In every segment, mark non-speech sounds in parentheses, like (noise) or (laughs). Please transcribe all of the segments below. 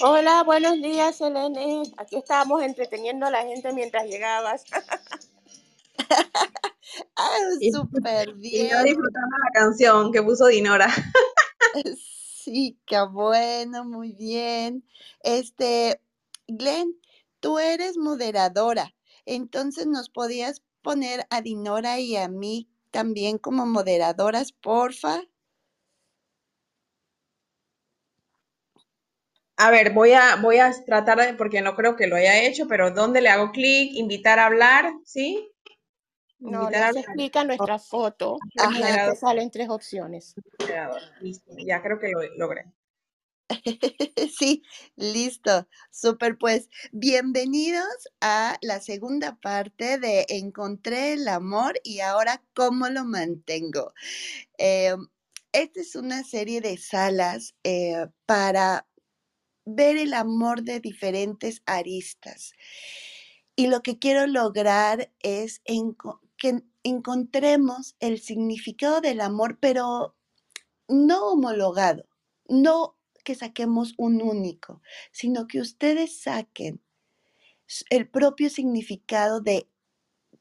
Hola, buenos días, Selene. Aquí estábamos entreteniendo a la gente mientras llegabas. (laughs) ah, Y- súper Y yo bien. disfrutando la canción que puso Dinora. (laughs) Sí, qué bueno, muy bien. Este, Glenn, tú eres moderadora, entonces nos podías poner a Dinora y a mí también como moderadoras, porfa. A ver, voy a, voy a tratar de, porque no creo que lo haya hecho, pero ¿dónde le hago clic? Invitar a hablar, ¿sí? No, Invitar le a haces hablar. clic a nuestra foto Ajá. te salen tres opciones. Listo, ya creo que lo logré. (laughs) Sí, listo. Súper, pues bienvenidos a la segunda parte de Encontré el amor y ahora cómo lo mantengo. Eh, esta es una serie de salas eh, para ver el amor de diferentes aristas. Y lo que quiero lograr es que encontremos el significado del amor, pero no homologado, no que saquemos un único, sino que ustedes saquen el propio significado de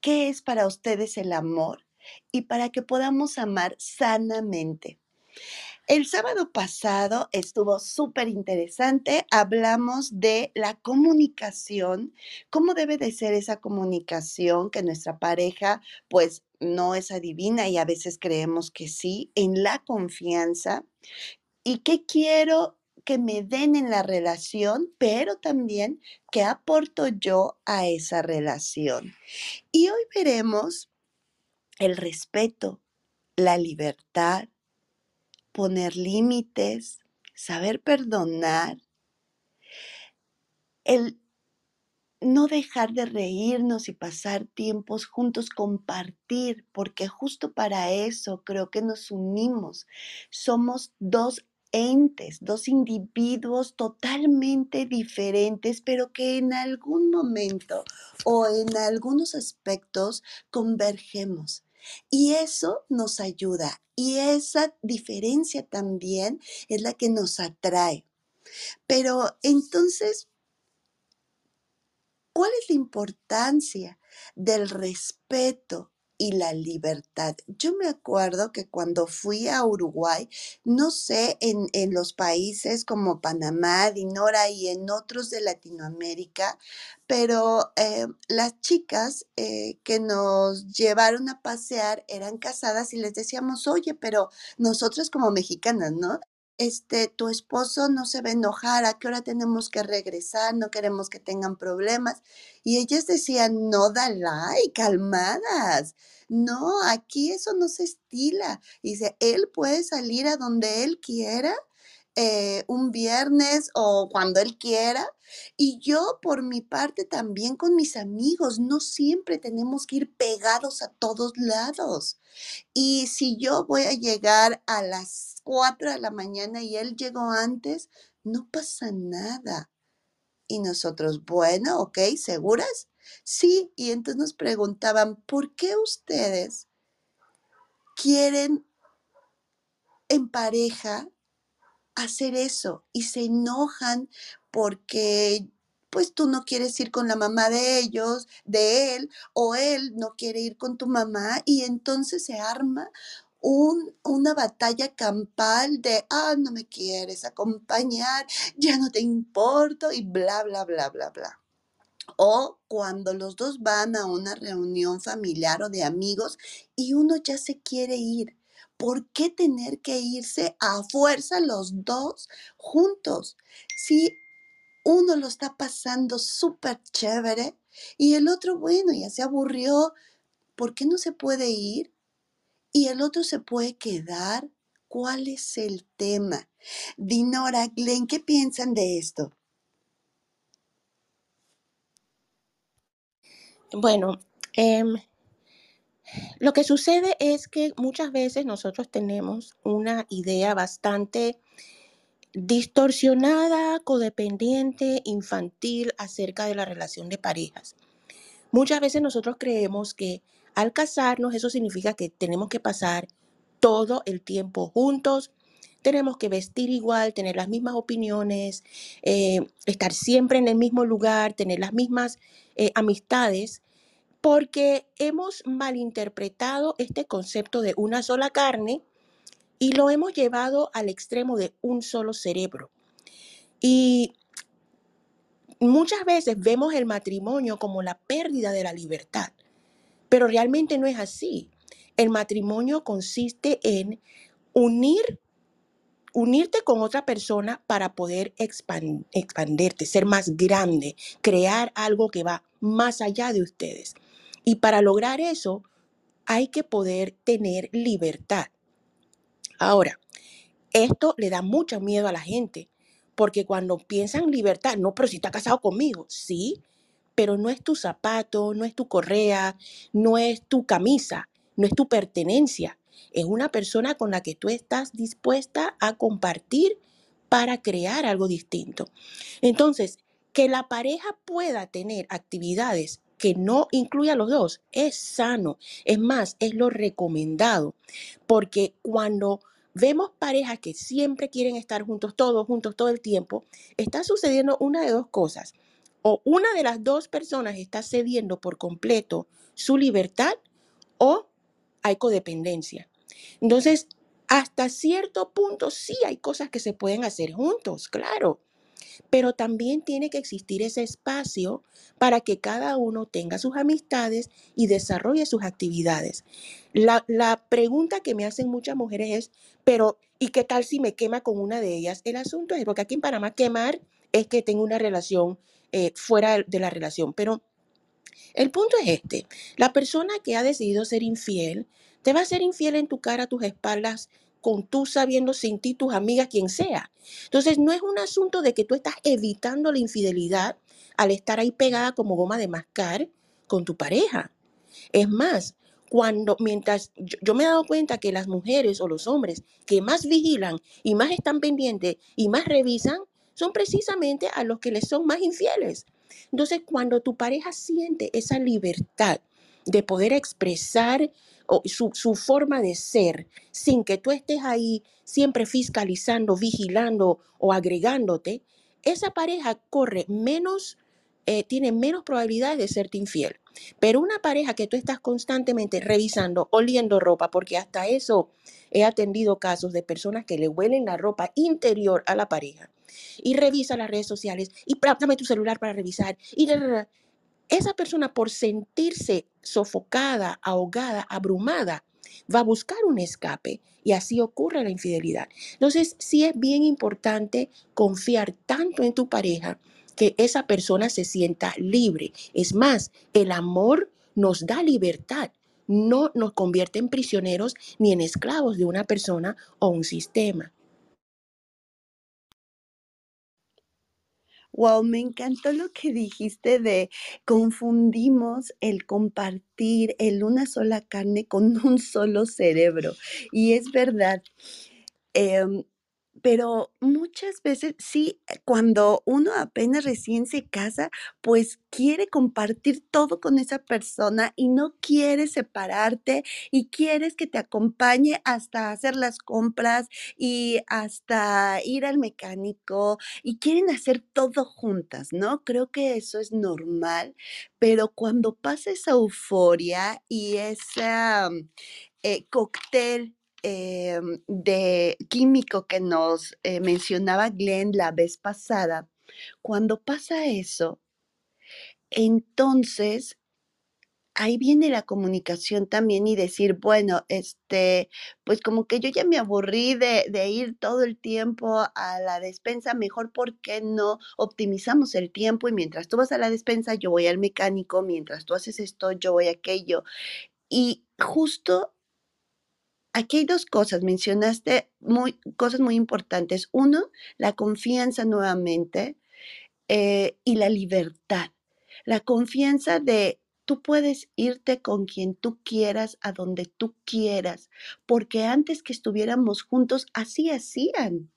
qué es para ustedes el amor y para que podamos amar sanamente. El sábado pasado estuvo súper interesante. Hablamos de la comunicación, cómo debe de ser esa comunicación que nuestra pareja pues no es adivina y a veces creemos que sí, en la confianza y qué quiero que me den en la relación, pero también qué aporto yo a esa relación. Y hoy veremos el respeto, la libertad, poner límites, saber perdonar, el no dejar de reírnos y pasar tiempos juntos, compartir, porque justo para eso creo que nos unimos. Somos dos entes, dos individuos totalmente diferentes, pero que en algún momento o en algunos aspectos convergemos. Y eso nos ayuda. Y esa diferencia también es la que nos atrae. Pero entonces, ¿Cuál es la importancia del respeto y la libertad? Yo me acuerdo que cuando fui a Uruguay, no sé, en, en los países como Panamá, Dinora y en otros de Latinoamérica, pero eh, las chicas eh, que nos llevaron a pasear eran casadas y les decíamos, oye, pero nosotros como mexicanas, ¿no? Este, tu esposo no se va a enojar, ¿a qué hora tenemos que regresar? No queremos que tengan problemas. Y ellas decían, no, Dalai, calmadas. No, aquí eso no se estila. Dice, él puede salir a donde él quiera, eh, un viernes o cuando él quiera. Y yo, por mi parte, también con mis amigos, no siempre tenemos que ir pegados a todos lados. Y si yo voy a llegar a las 4 de la mañana y él llegó antes, no pasa nada. Y nosotros, bueno, ok, ¿seguras? Sí, y entonces nos preguntaban, ¿por qué ustedes quieren en pareja hacer eso? Y se enojan porque pues tú no quieres ir con la mamá de ellos, de él, o él no quiere ir con tu mamá, y entonces se arma un, una batalla campal de, ah, no me quieres acompañar, ya no te importo, y bla, bla, bla, bla, bla. O cuando los dos van a una reunión familiar o de amigos y uno ya se quiere ir. ¿Por qué tener que irse a fuerza los dos juntos? Si uno lo está pasando súper chévere y el otro, bueno, ya se aburrió, ¿por qué no se puede ir? Y el otro se puede quedar. ¿Cuál es el tema? Dinora, Glenn, ¿qué piensan de esto? Bueno, em, lo que sucede es que muchas veces nosotros tenemos una idea bastante distorsionada, codependiente, infantil acerca de la relación de parejas. Muchas veces nosotros creemos que al casarnos eso significa que tenemos que pasar todo el tiempo juntos, tenemos que vestir igual, tener las mismas opiniones, eh, estar siempre en el mismo lugar, tener las mismas eh, amistades, porque hemos malinterpretado este concepto de una sola carne y lo hemos llevado al extremo de un solo cerebro. Y muchas veces vemos el matrimonio como la pérdida de la libertad, pero realmente no es así. El matrimonio consiste en unir unirte con otra persona para poder expan- expanderte, ser más grande, crear algo que va más allá de ustedes. Y para lograr eso hay que poder tener libertad. Ahora, esto le da mucho miedo a la gente, porque cuando piensan libertad, no, pero si está casado conmigo, sí, pero no es tu zapato, no es tu correa, no es tu camisa, no es tu pertenencia. Es una persona con la que tú estás dispuesta a compartir para crear algo distinto. Entonces, que la pareja pueda tener actividades que no incluya a los dos es sano. Es más, es lo recomendado. Porque cuando vemos parejas que siempre quieren estar juntos, todos juntos, todo el tiempo, está sucediendo una de dos cosas. O una de las dos personas está cediendo por completo su libertad o hay codependencia. Entonces, hasta cierto punto sí hay cosas que se pueden hacer juntos, claro, pero también tiene que existir ese espacio para que cada uno tenga sus amistades y desarrolle sus actividades. La, la pregunta que me hacen muchas mujeres es, pero ¿y qué tal si me quema con una de ellas? El asunto es, porque aquí en Panamá quemar es que tengo una relación eh, fuera de la relación, pero el punto es este, la persona que ha decidido ser infiel, te va a ser infiel en tu cara, tus espaldas, con tú sabiendo sin ti, tus amigas, quien sea. Entonces, no es un asunto de que tú estás evitando la infidelidad al estar ahí pegada como goma de mascar con tu pareja. Es más, cuando mientras yo, yo me he dado cuenta que las mujeres o los hombres que más vigilan y más están pendientes y más revisan son precisamente a los que les son más infieles. Entonces, cuando tu pareja siente esa libertad de poder expresar su, forma de ser sin que tú estés ahí siempre fiscalizando, vigilando o agregándote, esa pareja corre menos, eh, tiene menos probabilidades de serte infiel. Pero una pareja que tú estás constantemente revisando, oliendo ropa, porque hasta eso he atendido casos de personas que le huelen la ropa interior a la pareja y revisa las redes sociales y "Pra- dame tu celular para revisar y da, da, da". esa persona por sentirse sofocada, ahogada, abrumada, va a buscar un escape y así ocurre la infidelidad. Entonces, sí es bien importante confiar tanto en tu pareja que esa persona se sienta libre. Es más, el amor nos da libertad, no nos convierte en prisioneros ni en esclavos de una persona o un sistema. Wow, me encantó lo que dijiste de confundimos el compartir el una sola carne con (laughs) un solo cerebro. Y es verdad. em, pero muchas veces sí, eh, cuando uno apenas recién se casa, pues quiere compartir todo con esa persona y no quiere separarte y quieres que te acompañe hasta hacer las compras y hasta ir al mecánico y quieren hacer todo juntas, ¿no? Creo que eso es normal, pero cuando pasa esa euforia y esa eh, cóctel em, de químico que nos eh, mencionaba Glenn la vez pasada, cuando pasa eso, entonces ahí viene la comunicación también y decir, bueno, este, pues como que yo ya me aburrí de, ir todo el tiempo a la despensa, mejor ¿por qué no optimizamos el tiempo y mientras tú vas a la despensa, yo voy al mecánico, mientras tú haces esto, yo voy a aquello. Y justo Aquí hay dos cosas, mencionaste muy, cosas muy importantes. Uno, la confianza nuevamente eh, y la libertad. La confianza de tú puedes irte con quien tú quieras, a donde tú quieras, porque antes que estuviéramos juntos, así hacían.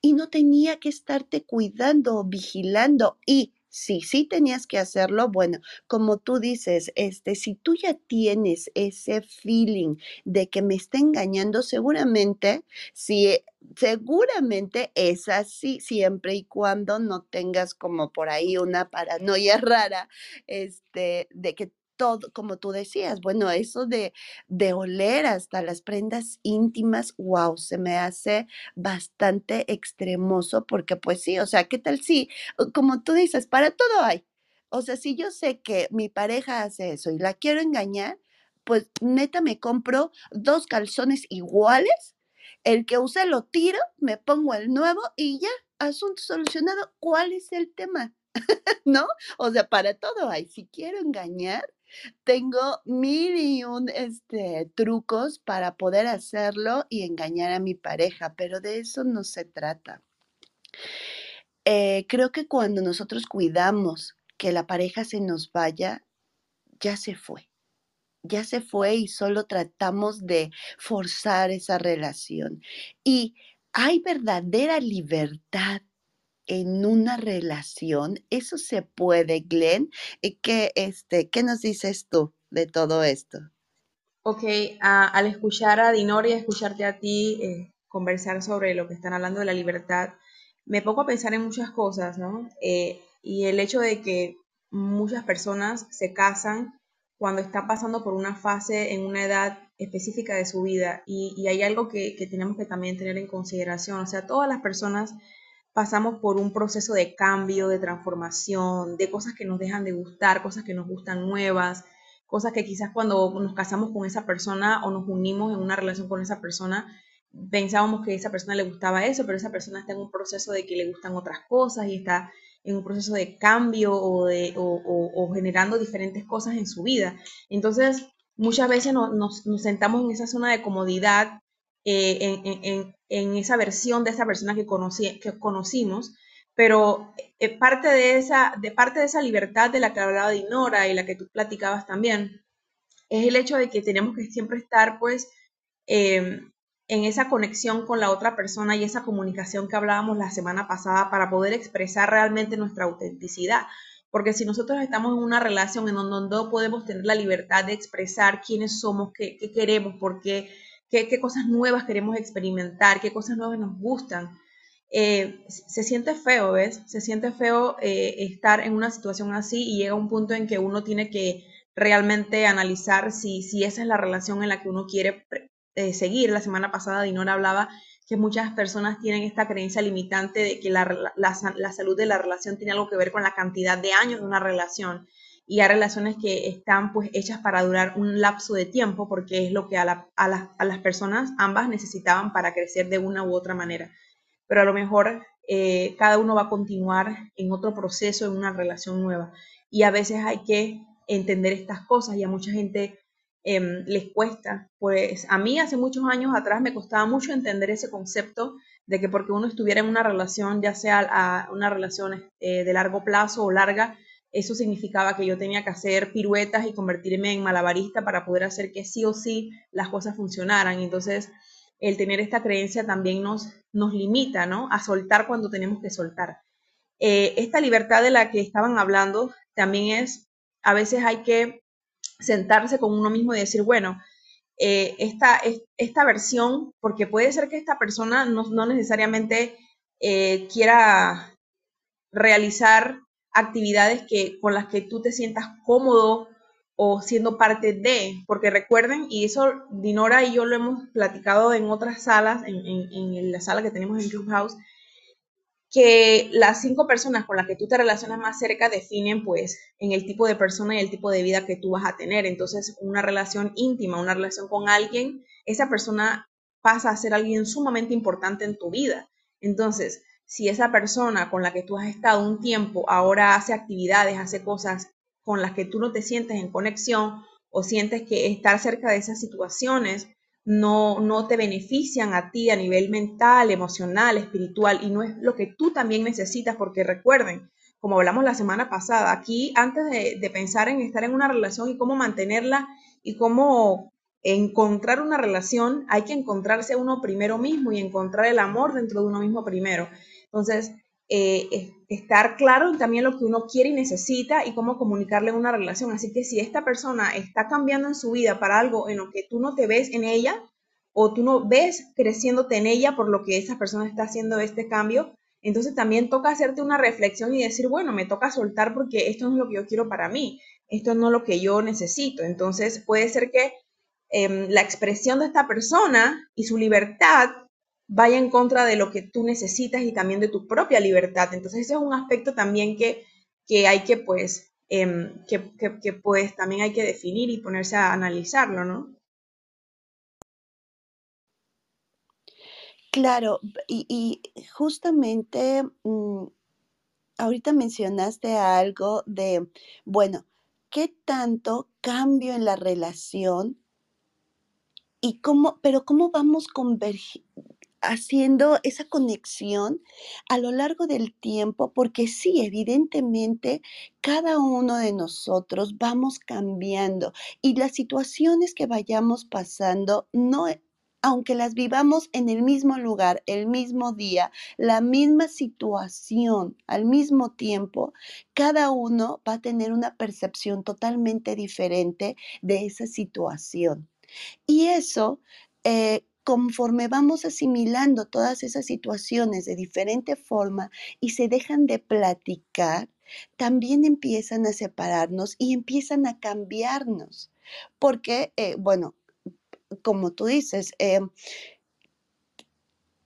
Y no tenía que estarte cuidando o vigilando. Y Sí, sí tenías que hacerlo. Bueno, como tú dices, este, si tú ya tienes ese feeling de que me está engañando, seguramente, sí, seguramente es así, siempre y cuando no tengas como por ahí una paranoia (laughs) rara, este, de que todo, como tú decías, bueno, eso de, de oler hasta las prendas íntimas, wow, se me hace bastante extremoso porque pues sí, o sea, ¿qué tal si, como tú dices, para todo hay? O sea, si yo sé que mi pareja hace eso y la quiero engañar, pues neta me compro dos calzones iguales, el que usé lo tiro, me pongo el nuevo y ya, asunto solucionado. ¿Cuál es el tema? (laughs) ¿No? O sea, para todo hay. Si quiero engañar, tengo mil y un este, trucos para poder hacerlo y engañar a mi pareja, pero de eso no se trata. Eh, creo que cuando nosotros cuidamos que la pareja se nos vaya, ya se fue. Ya se fue y solo tratamos de forzar esa relación. Y hay verdadera libertad en una relación. Eso se puede, Glenn. Eh, ¿Qué, este, ¿qué nos dices tú de todo esto? Ok, al escuchar a Dinor escucharte a ti eh, conversar sobre lo que están hablando de la libertad, me pongo a pensar en muchas cosas, ¿no? Eh, y el hecho de que muchas personas se casan cuando están pasando por una fase en una edad específica de su vida y, y hay algo que, que tenemos que también tener en consideración, o sea, todas las personas pasamos por un proceso de cambio, de transformación, de cosas que nos dejan de gustar, cosas que nos gustan nuevas, cosas que quizás cuando nos casamos con esa persona o nos unimos en una relación con esa persona, pensábamos que a esa persona le gustaba eso, pero esa persona está en un proceso de que le gustan otras cosas y está en un proceso de cambio o, de, generando diferentes cosas en su vida. Entonces, muchas veces nos, nos sentamos en esa zona de comodidad eh, en, esa versión de esa persona que, conocí, que conocimos, pero eh, parte, de esa, de parte de esa libertad de la que hablaba Dinora y la que tú platicabas también, es el hecho de que tenemos que siempre estar pues eh, en esa conexión con la otra persona y esa comunicación que hablábamos la semana pasada para poder expresar realmente nuestra autenticidad. Porque si nosotros estamos en una relación en donde no podemos tener la libertad de expresar quiénes somos, qué, qué queremos, por qué qué, cosas nuevas queremos experimentar, qué cosas nuevas nos gustan. Eh, se siente feo, ¿ves? Se siente feo eh, estar en una situación así y llega un punto en que uno tiene que realmente analizar si, si esa es la relación en la que uno quiere eh, seguir. La semana pasada Dinora hablaba que muchas personas tienen esta creencia limitante de que la, la, la, salud de la relación tiene algo que ver con la cantidad de años de una relación y hay relaciones que están pues hechas para durar un lapso de tiempo porque es lo que a, la, a, la, a las personas ambas necesitaban para crecer de una u otra manera. Pero a lo mejor eh, cada uno va a continuar en otro proceso, en una relación nueva. Y a veces hay que entender estas cosas y a mucha gente eh, les cuesta. Pues a mí hace muchos años atrás me costaba mucho entender ese concepto de que porque uno estuviera en una relación, ya sea a una relación eh, de largo plazo o larga, eso significaba que yo tenía que hacer piruetas y convertirme en malabarista para poder hacer que sí o sí las cosas funcionaran. Entonces, el tener esta creencia también nos, nos limita, ¿no? A soltar cuando tenemos que soltar. Eh, esta libertad de la que estaban hablando también es, a veces hay que sentarse con uno mismo y decir, bueno, eh, esta, esta versión, porque puede ser que esta persona no, no necesariamente eh, quiera realizar actividades que, con las que tú te sientas cómodo o siendo parte de, porque recuerden, y eso Dinora y yo lo hemos platicado en otras salas, en, en, en la sala que tenemos en Clubhouse, que las cinco personas con las que tú te relacionas más cerca definen pues en el tipo de persona y el tipo de vida que tú vas a tener. Entonces, una relación íntima, una relación con alguien, esa persona pasa a ser alguien sumamente importante en tu vida. Entonces, si esa persona con la que tú has estado un tiempo ahora hace actividades, hace cosas con las que tú no te sientes en conexión o sientes que estar cerca de esas situaciones no, no te benefician a ti a nivel mental, emocional, espiritual y no es lo que tú también necesitas porque recuerden, como hablamos la semana pasada, aquí antes de, de pensar en estar en una relación y cómo mantenerla y cómo encontrar una relación, hay que encontrarse uno primero mismo y encontrar el amor dentro de uno mismo primero. Entonces, eh, estar claro en también lo que uno quiere y necesita y cómo comunicarle una relación. Así que si esta persona está cambiando en su vida para algo en lo que tú no te ves en ella o tú no ves creciéndote en ella por lo que esa persona está haciendo este cambio, entonces también toca hacerte una reflexión y decir, bueno, me toca soltar porque esto no es lo que yo quiero para mí, esto no es lo que yo necesito. Entonces puede ser que em, la expresión de esta persona y su libertad vaya en contra de lo que tú necesitas y también de tu propia libertad. Entonces ese es un aspecto también que, que hay que pues, em, que, que, pues también hay que definir y ponerse a analizarlo, ¿no? Claro, y, justamente mm, ahorita mencionaste algo de, bueno, ¿qué tanto cambio en la relación y cómo, pero cómo vamos convergiendo? Haciendo esa conexión a lo largo del tiempo, porque sí, evidentemente, cada uno de nosotros vamos cambiando y las situaciones que vayamos pasando, no, aunque las vivamos en el mismo lugar, el mismo día, la misma situación al mismo tiempo, cada uno va a tener una percepción totalmente diferente de esa situación. Y eso eh, conforme vamos asimilando todas esas situaciones de diferente forma y se dejan de platicar, también empiezan a separarnos y empiezan a cambiarnos. Porque, eh, bueno, como tú dices, em,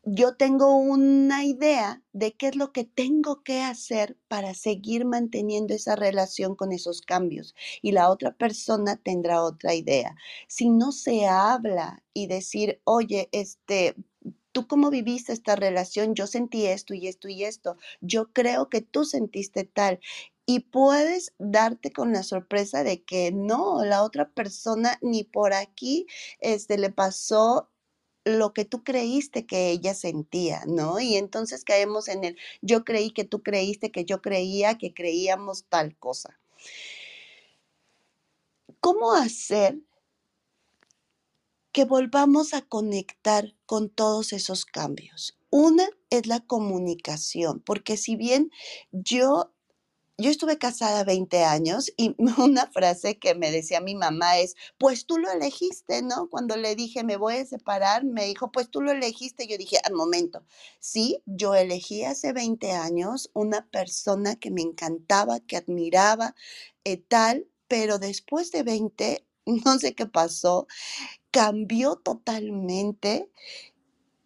yo tengo una idea de qué es lo que tengo que hacer para seguir manteniendo esa relación con esos cambios y la otra persona tendrá otra idea. Si no se habla y decir, oye, este, tú cómo viviste esta relación, yo sentí esto y esto y esto, yo creo que tú sentiste tal. Y puedes darte con la sorpresa de que no, la otra persona ni por aquí este, le pasó lo que tú creíste que ella sentía, ¿no? Y entonces caemos en el, yo creí que tú creíste que yo creía que creíamos tal cosa. ¿Cómo hacer que volvamos a conectar con todos esos cambios? Una es la comunicación, porque si bien yo yo estuve casada 20 años y (laughs) una frase que me decía mi mamá es, pues tú lo elegiste, ¿no? Cuando le dije, me voy a separar, me dijo, pues tú lo elegiste. Yo dije, al momento, sí, yo elegí hace 20 años una persona que me encantaba, que admiraba, eh, tal, pero después de 20, (laughs) no sé qué pasó, cambió totalmente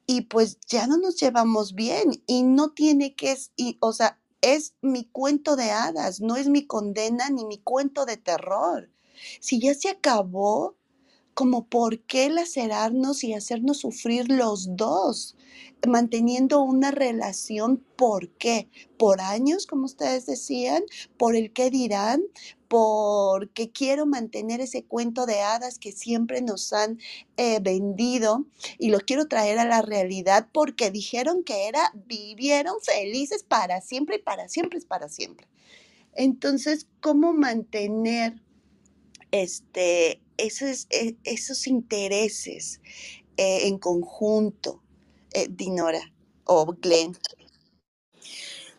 y pues ya no nos llevamos bien y no tiene que, o sea, es mi cuento de hadas, no es mi condena ni mi cuento de terror. Si ya se acabó, como por qué lacerarnos y hacernos sufrir los dos, manteniendo una relación, ¿por qué? Por años, como ustedes decían, por el qué dirán, porque quiero mantener ese cuento de hadas que siempre nos han eh, vendido y lo quiero traer a la realidad porque dijeron que era, vivieron felices para siempre y para siempre es para siempre. Entonces, ¿cómo mantener este, esos, e, esos intereses eh, en conjunto, eh, Dinora o Glenn?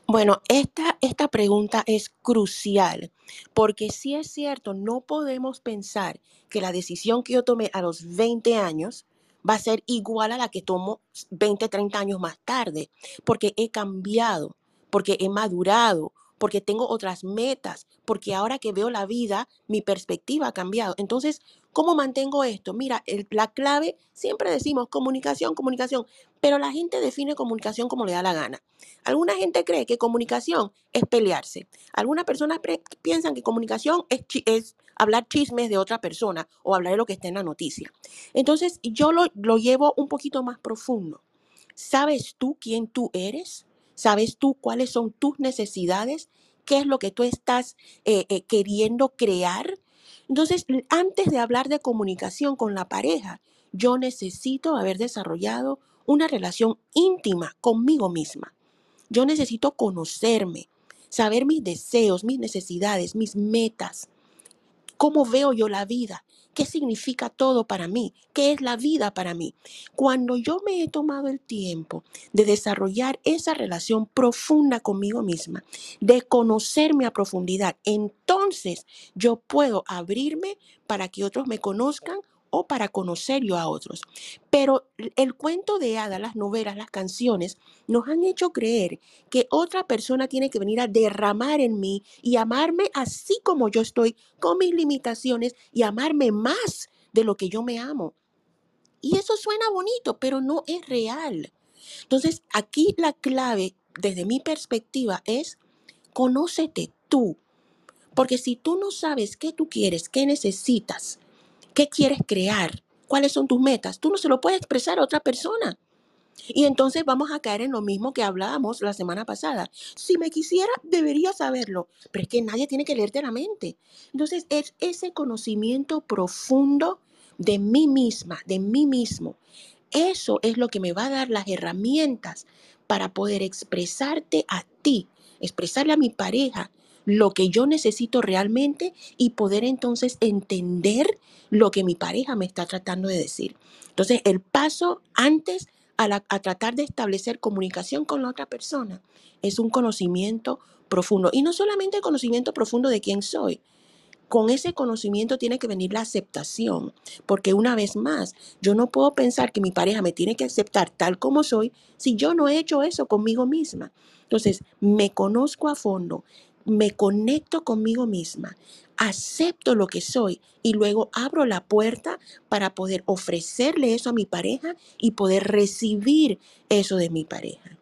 Bueno, esta, esta pregunta es crucial porque si es cierto, no podemos pensar que la decisión que yo tomé a los 20 años va a ser igual a la que tomo 20, 30 años más tarde, porque he cambiado, porque he madurado, porque tengo otras metas, porque ahora que veo la vida, mi perspectiva ha cambiado. Entonces, ¿cómo mantengo esto? Mira, la clave, siempre decimos comunicación, comunicación, pero la gente define comunicación como le da la gana. Alguna gente cree que comunicación es pelearse. Algunas personas piensan que comunicación es, es, hablar chismes de otra persona o hablar de lo que está en la noticia. Entonces, yo lo, lo llevo un poquito más profundo. ¿Sabes tú quién tú eres? ¿Sabes tú cuáles son tus necesidades? ¿Qué es lo que tú estás eh, eh, queriendo crear? Entonces, antes de hablar de comunicación con la pareja, yo necesito haber desarrollado una relación íntima conmigo misma. Yo necesito conocerme, saber mis deseos, mis necesidades, mis metas, cómo veo yo la vida, qué significa todo para mí, qué es la vida para mí. Cuando yo me he tomado el tiempo de desarrollar esa relación profunda conmigo misma, de conocerme a profundidad, entonces yo puedo abrirme para que otros me conozcan o para conocer yo a otros. Pero el cuento de hadas, las novelas, las canciones, nos han hecho creer que otra persona tiene que venir a derramar en mí y amarme así como yo estoy, con mis limitaciones y amarme más de lo que yo me amo. Y eso suena bonito, pero no es real. Entonces, aquí la clave, desde mi perspectiva, es conócete tú. Porque si tú no sabes qué tú quieres, qué necesitas, qué quieres crear, cuáles son tus metas, tú no se lo puedes expresar a otra persona. Y entonces vamos a caer en lo mismo que hablábamos la semana pasada. Si me quisiera, debería saberlo, pero es que nadie tiene que leerte la mente. Entonces es ese conocimiento profundo de mí misma, de mí mismo. Eso es lo que me va a dar las herramientas para poder expresarte a ti, expresarle a mi pareja lo que yo necesito realmente y poder entonces entender lo que mi pareja me está tratando de decir. Entonces, el paso antes a, tratar de establecer comunicación con la otra persona es un conocimiento profundo. Y no solamente conocimiento profundo de quién soy, con ese conocimiento tiene que venir la aceptación, porque una vez más, yo no puedo pensar que mi pareja me tiene que aceptar tal como soy si yo no he hecho eso conmigo misma. Entonces, me conozco a fondo, me conecto conmigo misma, acepto lo que soy y luego abro la puerta para poder ofrecerle eso a mi pareja y poder recibir eso de mi pareja.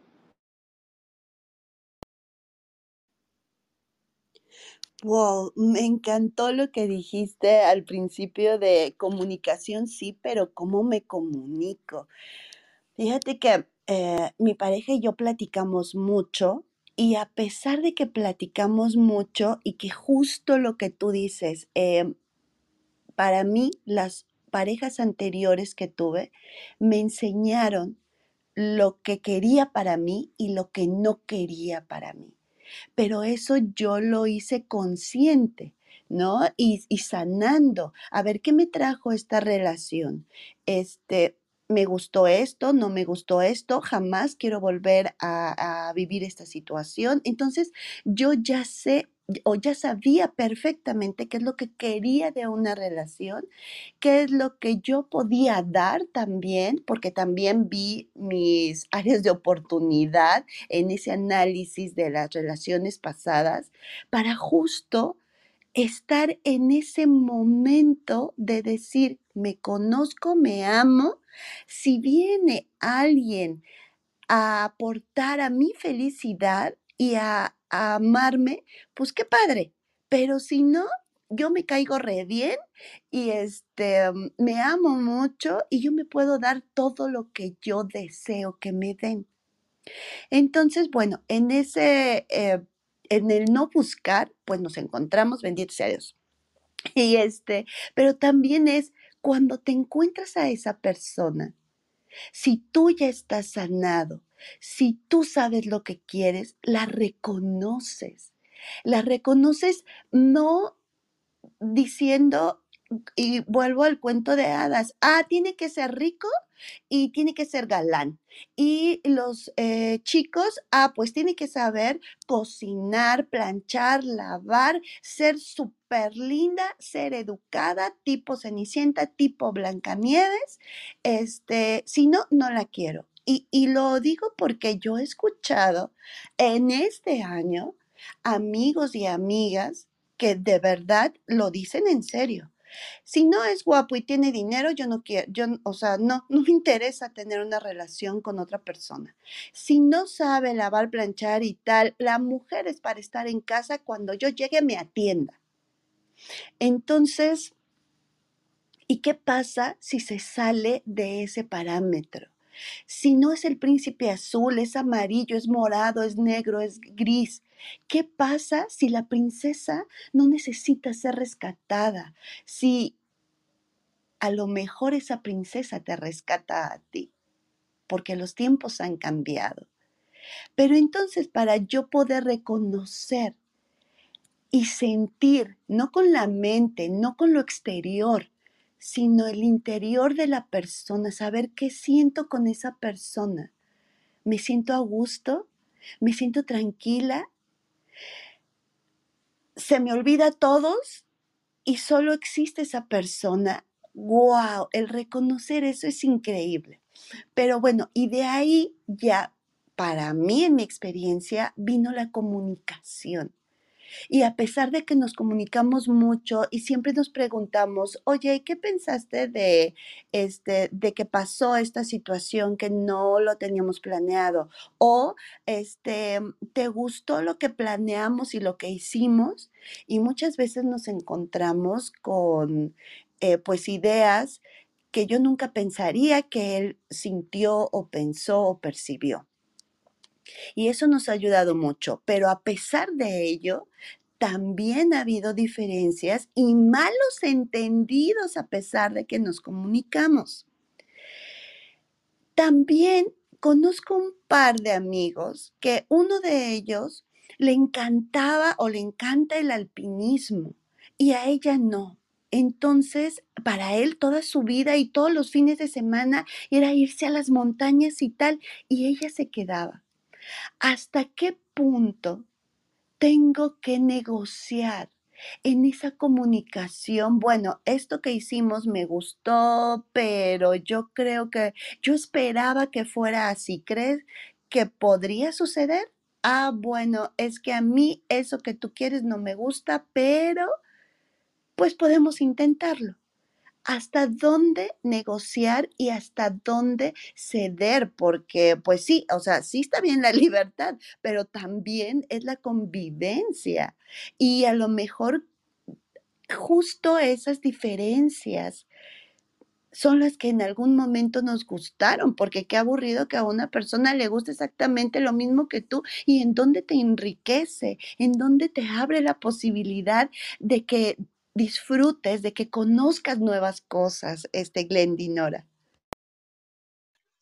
Wow, me encantó lo que dijiste al principio de comunicación, sí, pero ¿cómo me comunico? Fíjate que eh, mi pareja y yo platicamos mucho y a pesar de que platicamos mucho y que justo lo que tú dices, eh, para mí las parejas anteriores que tuve me enseñaron lo que quería para mí y lo que no quería para mí pero eso yo lo hice consciente, ¿no? Y, y sanando. A ver, ¿qué me trajo esta relación? Este, me gustó esto, no me gustó esto, jamás quiero volver a, vivir esta situación. Entonces, yo ya sé o ya sabía perfectamente qué es lo que quería de una relación, qué es lo que yo podía dar también, porque también vi mis áreas de oportunidad en ese análisis de las relaciones pasadas para justo estar en ese momento de decir, me conozco, me amo. Si viene alguien a aportar a mi felicidad y a, amarme, pues qué padre. Pero si no, yo me caigo re bien y este, me amo mucho y yo me puedo dar todo lo que yo deseo que me den. Entonces, bueno, en ese, eh, en el no buscar, pues nos encontramos, bendito sea Dios. Y este, pero también es cuando te encuentras a esa persona, si tú ya estás sanado, si tú sabes lo que quieres, la reconoces. La reconoces no diciendo, y vuelvo al cuento de hadas, ah, tiene que ser rico y tiene que ser galán. Y los eh, chicos, ah, pues tiene que saber cocinar, planchar, lavar, ser súper linda, ser educada, tipo Cenicienta, tipo Blancanieves. Este, si no, no la quiero. Y, y lo digo porque yo he escuchado en este año amigos y amigas que de verdad lo dicen en serio. Si no es guapo y tiene dinero, yo no quiero, yo, o sea, no, (laughs) no me interesa tener una relación con otra persona. Si no sabe lavar, planchar y tal, la mujer es para estar en casa cuando yo llegue me atienda. Entonces, ¿y qué pasa si se sale de ese parámetro? Si no es el príncipe azul, es amarillo, es morado, es negro, es gris. ¿Qué pasa si la princesa no necesita ser rescatada? Si a lo mejor esa princesa te rescata a ti, porque los tiempos han cambiado. Pero entonces para yo poder reconocer y sentir, no con la mente, no con lo exterior, sino el interior de la persona, saber qué siento con esa persona. ¿Me siento a gusto? ¿Me siento tranquila? ¿Se me olvida a todos? Y solo existe esa persona. ¡Wow! El reconocer eso es increíble. Pero bueno, y de ahí ya, para mí en mi experiencia, vino la comunicación. Y a pesar de que nos comunicamos mucho y siempre nos preguntamos, oye, ¿qué pensaste de, este, de que pasó esta situación que no lo teníamos planeado? O, este, ¿te gustó lo que planeamos y lo que hicimos? Y muchas veces nos encontramos con, eh, pues, ideas que yo nunca pensaría que él sintió o pensó o percibió. Y eso nos ha ayudado mucho, pero a pesar de ello, también ha habido diferencias y malos entendidos a pesar de que nos comunicamos. También conozco un par de amigos que uno de ellos le encantaba o le encanta el alpinismo y a ella no. Entonces, para él toda su vida y todos los fines de semana era irse a las montañas y tal, y ella se quedaba. ¿Hasta qué punto tengo que negociar en esa comunicación? Bueno, esto que hicimos me gustó, pero yo creo que yo esperaba que fuera así. ¿Crees que podría suceder? Ah, bueno, es que a mí eso que tú quieres no me gusta, pero pues podemos intentarlo. ¿Hasta dónde negociar y hasta dónde ceder? Porque, pues sí, o sea, sí está bien la (laughs) libertad, pero también es la convivencia. Y a lo mejor justo esas diferencias son las que en algún momento nos gustaron, porque qué aburrido que a una persona le guste exactamente lo mismo que tú y en dónde te enriquece, en dónde te abre la posibilidad de que disfrutes, de que conozcas nuevas cosas, este Glendinora.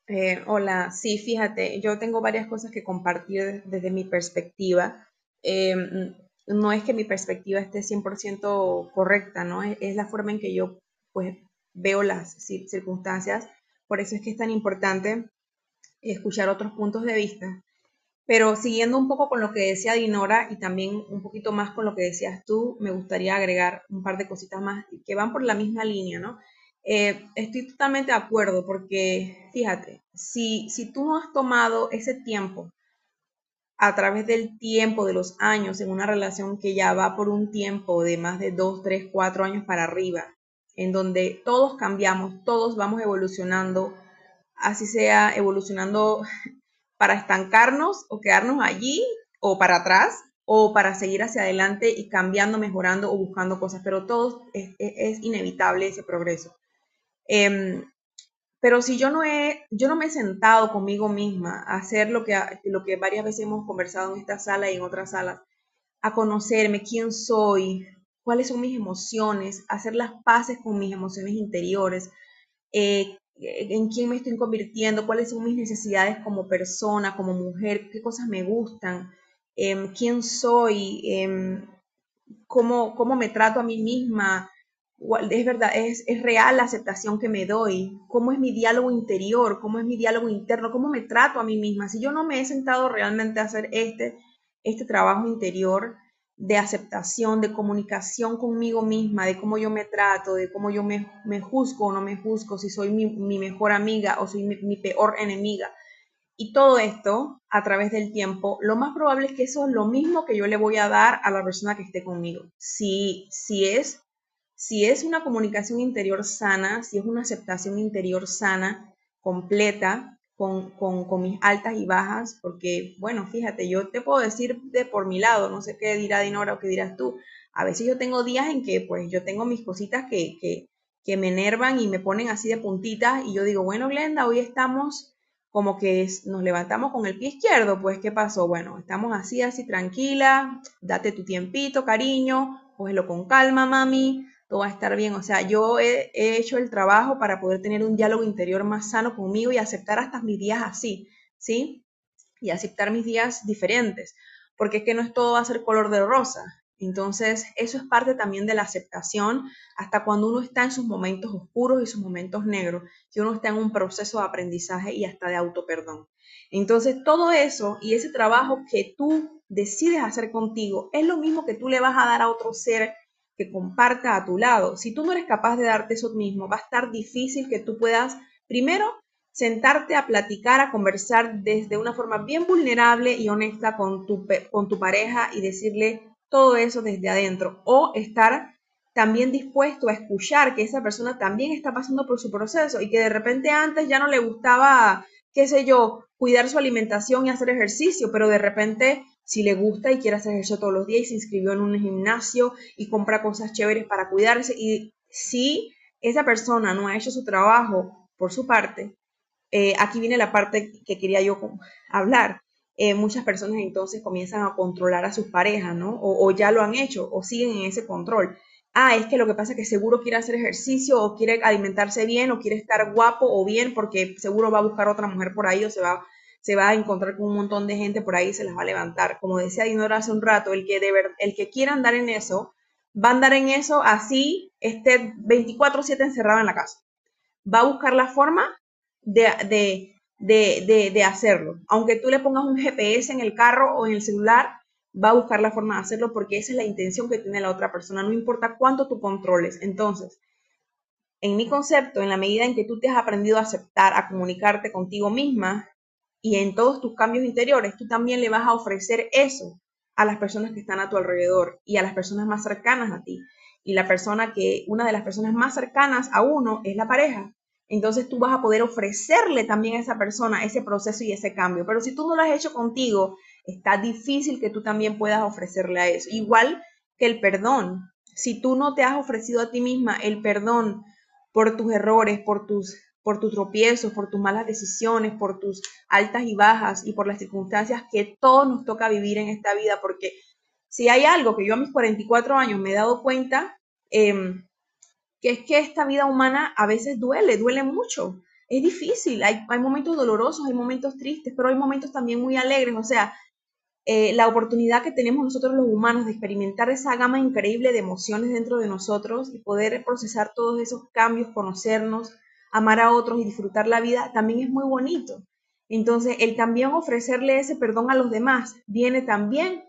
Eh, hola, sí, fíjate, yo tengo varias cosas que compartir desde mi perspectiva. Em, no es que mi perspectiva esté 100% correcta, ¿no? Es, es, la forma en que yo pues veo las circunstancias. Por eso es que es tan importante escuchar otros puntos de vista. Pero siguiendo un poco con lo que decía Dinora y también un poquito más con lo que decías tú, me gustaría agregar un par de cositas más que van por la misma línea, ¿no? Eh, estoy totalmente de acuerdo porque, fíjate, si, si tú no has tomado ese tiempo a través del tiempo, de los años, en una relación que ya va por un tiempo de más de dos, tres, cuatro años para arriba, en donde todos cambiamos, todos vamos evolucionando, así sea evolucionando para estancarnos o quedarnos allí o para atrás o para seguir hacia adelante y cambiando, mejorando o buscando cosas, pero todo es, inevitable ese progreso. Em, pero si yo no, he, yo no me he sentado conmigo misma a hacer lo que, lo que varias veces hemos conversado en esta sala y en otras salas, a conocerme quién soy, cuáles son mis emociones, hacer las paces con mis emociones interiores, eh, en quién me estoy convirtiendo, cuáles son mis necesidades como persona, como mujer, qué cosas me gustan, em, quién soy, em, cómo, cómo, me trato a mí misma. Es verdad, es, es real la aceptación que me doy, cómo es mi diálogo interior, cómo es mi diálogo interno, cómo me trato a mí misma. Si yo no me he sentado realmente a hacer este, este trabajo interior, de aceptación, de comunicación conmigo misma, de cómo yo me trato, de cómo yo me, juzgo o no me juzgo, si soy mi, mejor amiga o soy mi, peor enemiga. Y todo esto a través del tiempo, lo más probable es que eso es lo mismo que yo le voy a dar a la persona que esté conmigo. Si, si, es, si es una comunicación interior sana, si es una aceptación interior sana, completa, con, mis altas y bajas, porque, bueno, fíjate, yo te puedo decir de por mi lado, no sé qué dirá Dinora o qué dirás tú. A veces yo tengo días en que, pues, yo tengo mis cositas que, que, que me enervan y me ponen así de puntitas y yo digo, bueno, Glenda, hoy estamos como que nos levantamos con el pie izquierdo, pues, ¿qué pasó? Bueno, estamos así, así tranquila, date tu tiempito, cariño, cógelo con calma, mami, todo va a estar bien. O sea, yo he, hecho el trabajo para poder tener un diálogo interior más sano conmigo y aceptar hasta mis días así, ¿sí? Y aceptar mis días diferentes, porque es que no es todo va a ser color de rosa. Entonces, eso es parte también de la aceptación, hasta cuando uno está en sus momentos oscuros y sus momentos negros, que uno está en un proceso de aprendizaje y hasta de autoperdón. Entonces, todo eso y ese trabajo que tú decides hacer contigo es lo mismo que tú le vas a dar a otro ser que comparta a tu lado. Si tú no eres capaz de darte eso mismo, va a estar difícil que tú puedas, primero, sentarte a platicar, a conversar desde una forma bien vulnerable y honesta con tu, con tu pareja y decirle todo eso desde adentro. O estar también dispuesto a escuchar que esa persona también está pasando por su proceso y que de repente antes ya no le gustaba, qué sé yo, cuidar su alimentación y hacer ejercicio, pero de repente si le gusta y quiere hacer ejercicio todos los días y se inscribió en un gimnasio y compra cosas chéveres para cuidarse y si esa persona no ha hecho su trabajo por su parte, eh, aquí viene la parte que quería yo hablar. Eh, muchas personas entonces comienzan a controlar a sus parejas, ¿no? O, o, ya lo han hecho o siguen en ese control. Ah, es que lo que pasa es que seguro quiere hacer ejercicio o quiere alimentarse bien o quiere estar guapo o bien porque seguro va a buscar otra mujer por ahí o se va, se va a encontrar con un montón de gente por ahí se las va a levantar. Como decía Dinora hace un rato, el que, de ver, el que quiera andar en eso, va a andar en eso así esté 24/7 encerrado en la casa. Va a buscar la forma de, de, de, hacerlo. Aunque tú le pongas un GPS en el carro o en el celular, va a buscar la forma de hacerlo porque esa es la intención que tiene la otra persona, no importa cuánto tú controles. Entonces, en mi concepto, en la medida en que tú te has aprendido a aceptar, a comunicarte contigo misma y en todos tus cambios interiores, tú también le vas a ofrecer eso a las personas que están a tu alrededor y a las personas más cercanas a ti. Y la persona que, una de las personas más cercanas a uno es la pareja entonces tú vas a poder ofrecerle también a esa persona ese proceso y ese cambio. Pero si tú no lo has hecho contigo, está difícil que tú también puedas ofrecerle a eso. Igual que el perdón. Si tú no te has ofrecido a ti misma el perdón por tus errores, por tus, por tus tropiezos, por tus malas decisiones, por tus altas y bajas y por las circunstancias que todos nos toca vivir en esta vida, porque si hay algo que yo a mis 44 años me he dado cuenta, eh, que es que esta vida humana a veces duele, duele mucho, es difícil, hay, momentos dolorosos, hay momentos tristes, pero hay momentos también muy alegres, o sea, eh, la oportunidad que tenemos nosotros los humanos de experimentar esa gama increíble de emociones dentro de nosotros y poder procesar todos esos cambios, conocernos, amar a otros y disfrutar la vida, también es muy bonito. Entonces, el también ofrecerle ese perdón a los demás viene también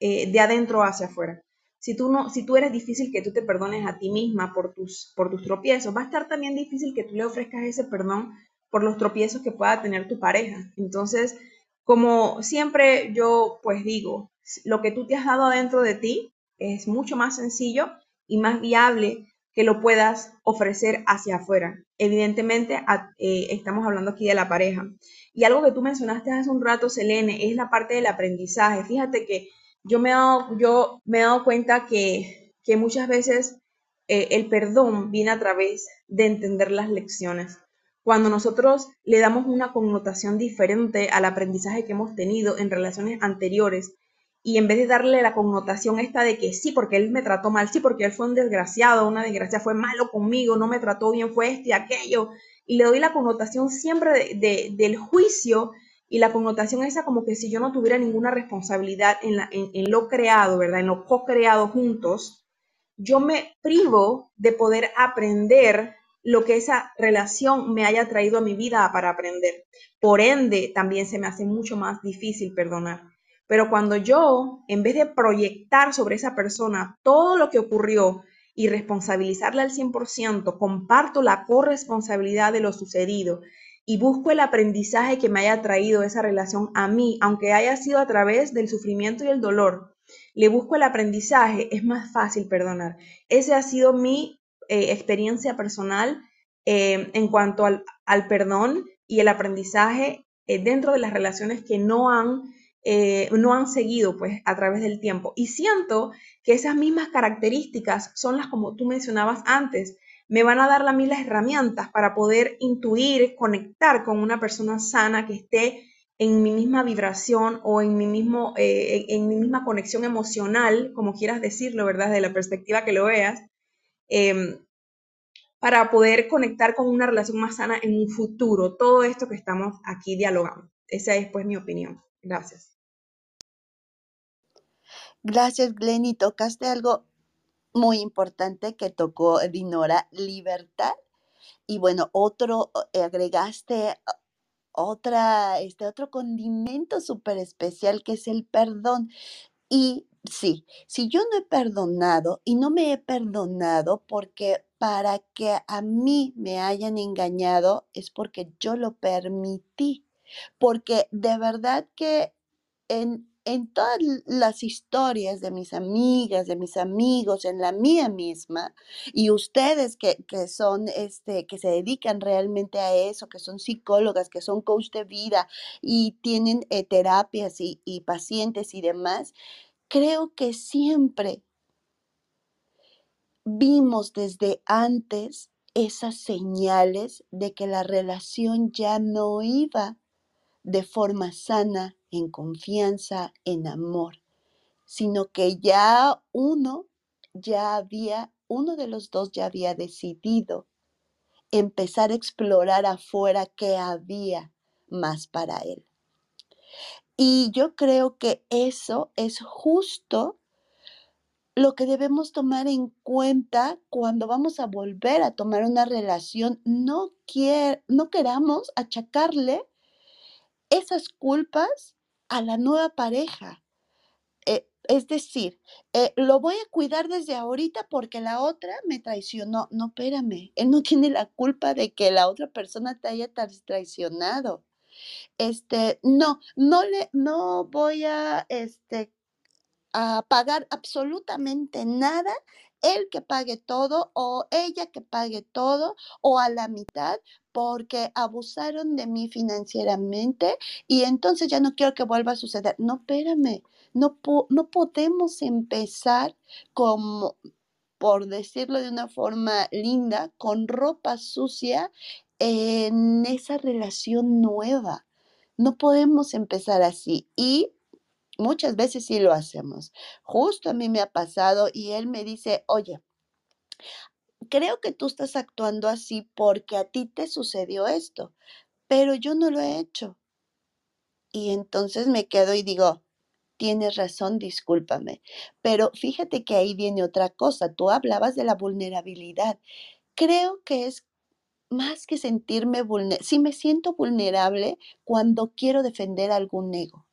eh, de adentro hacia afuera. Si tú, no, si tú eres difícil que tú te perdones a ti misma por tus, por tus tropiezos, va a estar también difícil que tú le ofrezcas ese perdón por los tropiezos que pueda tener tu pareja. Entonces, como siempre yo pues digo, lo que tú te has dado adentro de ti es mucho más sencillo y más viable que lo puedas ofrecer hacia afuera. Evidentemente, eh, estamos hablando aquí de la pareja. Y algo que tú mencionaste hace un rato, Selene, es la parte del aprendizaje. Fíjate que yo me he dado, yo me he dado cuenta que, que muchas veces eh, el perdón viene a través de entender las lecciones. Cuando nosotros le damos una connotación diferente al aprendizaje que hemos tenido en relaciones anteriores y en vez de darle la connotación esta de que sí, porque él me trató mal, sí, porque él fue un desgraciado, una desgracia, fue malo conmigo, no me trató bien, fue este y aquello, y le doy la connotación siempre de, del juicio y la connotación esa como que si yo no tuviera ninguna responsabilidad en, la, en, lo creado, ¿verdad? En lo co-creado juntos, yo me privo de poder aprender lo que esa relación me haya traído a mi vida para aprender. Por ende, también se me hace mucho más difícil perdonar. Pero cuando yo, en vez de proyectar sobre esa persona todo lo que ocurrió y responsabilizarla al 100%, comparto la corresponsabilidad de lo sucedido y busco el aprendizaje que me haya traído esa relación a mí, aunque haya sido a través del sufrimiento y el dolor, le busco el aprendizaje, es más fácil perdonar. Esa ha sido mi eh, experiencia personal eh, en cuanto al, perdón y el aprendizaje eh, dentro de las relaciones que no han, no han seguido pues a través del tiempo. Y siento que esas mismas características son las como tú mencionabas antes, me van a dar a mí las herramientas para poder intuir, conectar con una persona sana que esté en mi misma vibración o en mi, mismo, eh, en mi misma conexión emocional, como quieras decirlo, ¿verdad? De la perspectiva que lo veas, em, para poder conectar con una relación más sana en un futuro. Todo esto que estamos aquí dialogando. Esa es pues mi opinión. Gracias. Gracias, Glenny. Tocaste algo muy importante que tocó Dinora, libertad. Y bueno, otro, eh, agregaste otra, este otro condimento súper especial que es el perdón. Y sí, si yo no he perdonado y no me he perdonado porque para que a mí me hayan engañado es porque yo lo permití. Porque de verdad que en, en todas las historias de mis amigas, de mis amigos, en la mía misma, y ustedes que, que son, este, que se dedican realmente a eso, que son psicólogas, que son coach de vida y tienen eh, terapias y, y pacientes y demás, creo que siempre vimos desde antes esas señales de que la relación ya no iba de forma sana, en confianza, en amor, sino que ya uno ya había, uno de los dos ya había decidido empezar a explorar afuera qué había más para él. Y yo creo que eso es justo lo que debemos tomar en cuenta cuando vamos a volver a tomar una relación. No, no queramos achacarle esas culpas a la nueva pareja. Eh, es decir, eh, lo voy a cuidar desde ahorita porque la otra me traicionó. No, espérame, él no (laughs) tiene la culpa de que la otra persona te haya traicionado. Este, no, no le, no voy a, este, a pagar absolutamente nada, él que pague todo o ella que pague todo o a la mitad porque abusaron de mí financieramente y entonces ya no quiero que vuelva a suceder. No, espérame, no, no podemos empezar como, por decirlo de una forma linda, con ropa sucia en esa relación nueva. No podemos empezar así. Y muchas veces sí lo hacemos. Justo a mí me ha pasado y él me dice, oye, creo que tú estás actuando así porque a ti te sucedió esto, pero yo no lo he hecho. Y entonces me quedo y digo, tienes razón, discúlpame. Pero fíjate que ahí viene otra cosa. Tú hablabas de la vulnerabilidad. Creo que es más que sentirme vulnerable, si me siento vulnerable cuando quiero defender algún ego.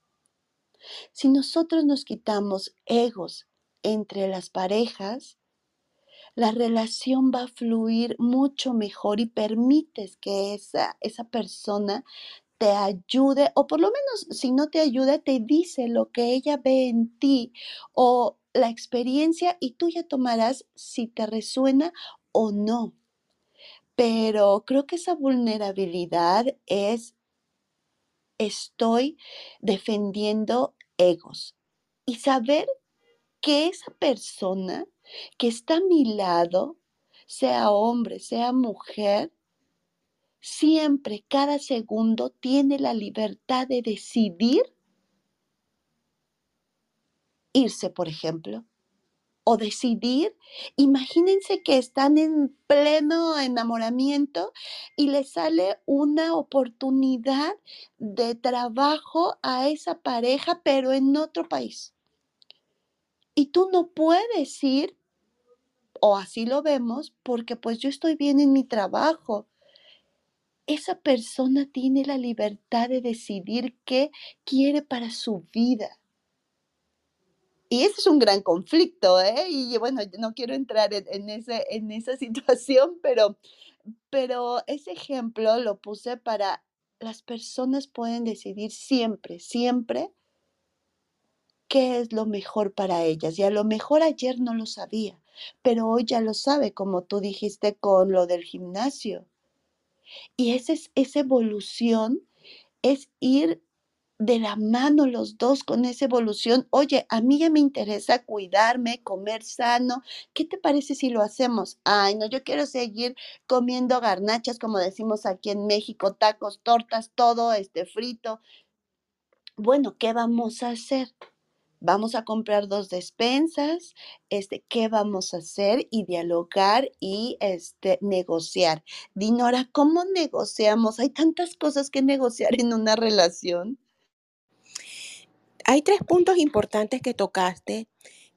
Si nosotros nos quitamos egos entre las parejas, la relación va a fluir mucho mejor y permites que esa, esa persona te ayude, o por lo menos si no te ayuda, te dice lo que ella ve en ti o la experiencia y tú ya tomarás si te resuena o no. Pero creo que esa vulnerabilidad es, estoy defendiendo egos. Y saber que esa persona que está a mi lado, sea hombre, sea mujer, siempre, cada segundo, tiene la libertad de decidir irse, por ejemplo, o decidir, imagínense que están en pleno enamoramiento y le sale una oportunidad de trabajo a esa pareja, pero en otro país. Y tú no puedes ir, o así lo vemos, porque pues yo estoy bien en mi trabajo. Esa persona tiene la libertad de decidir qué quiere para su vida. Y ese es un gran conflicto, ¿eh? Y bueno, no quiero entrar en, ese, en esa (laughs) situación, pero, pero ese ejemplo lo puse para las personas pueden decidir siempre, siempre qué es lo mejor para ellas. Y a lo mejor ayer no lo sabía, pero hoy ya lo sabe, como tú dijiste con lo del gimnasio. Y esa, es, esa evolución es ir de la mano los dos con esa evolución. Oye, a mí ya me interesa cuidarme, comer sano. ¿Qué te parece si lo hacemos? Ay, no, yo quiero seguir comiendo garnachas, como decimos aquí en México, tacos, tortas, todo este frito. Bueno, ¿qué vamos a hacer? vamos a comprar dos despensas, este, qué vamos a hacer y dialogar y este, negociar. Dinora, ¿cómo negociamos? Hay tantas cosas que negociar en una relación. Hay tres puntos importantes que tocaste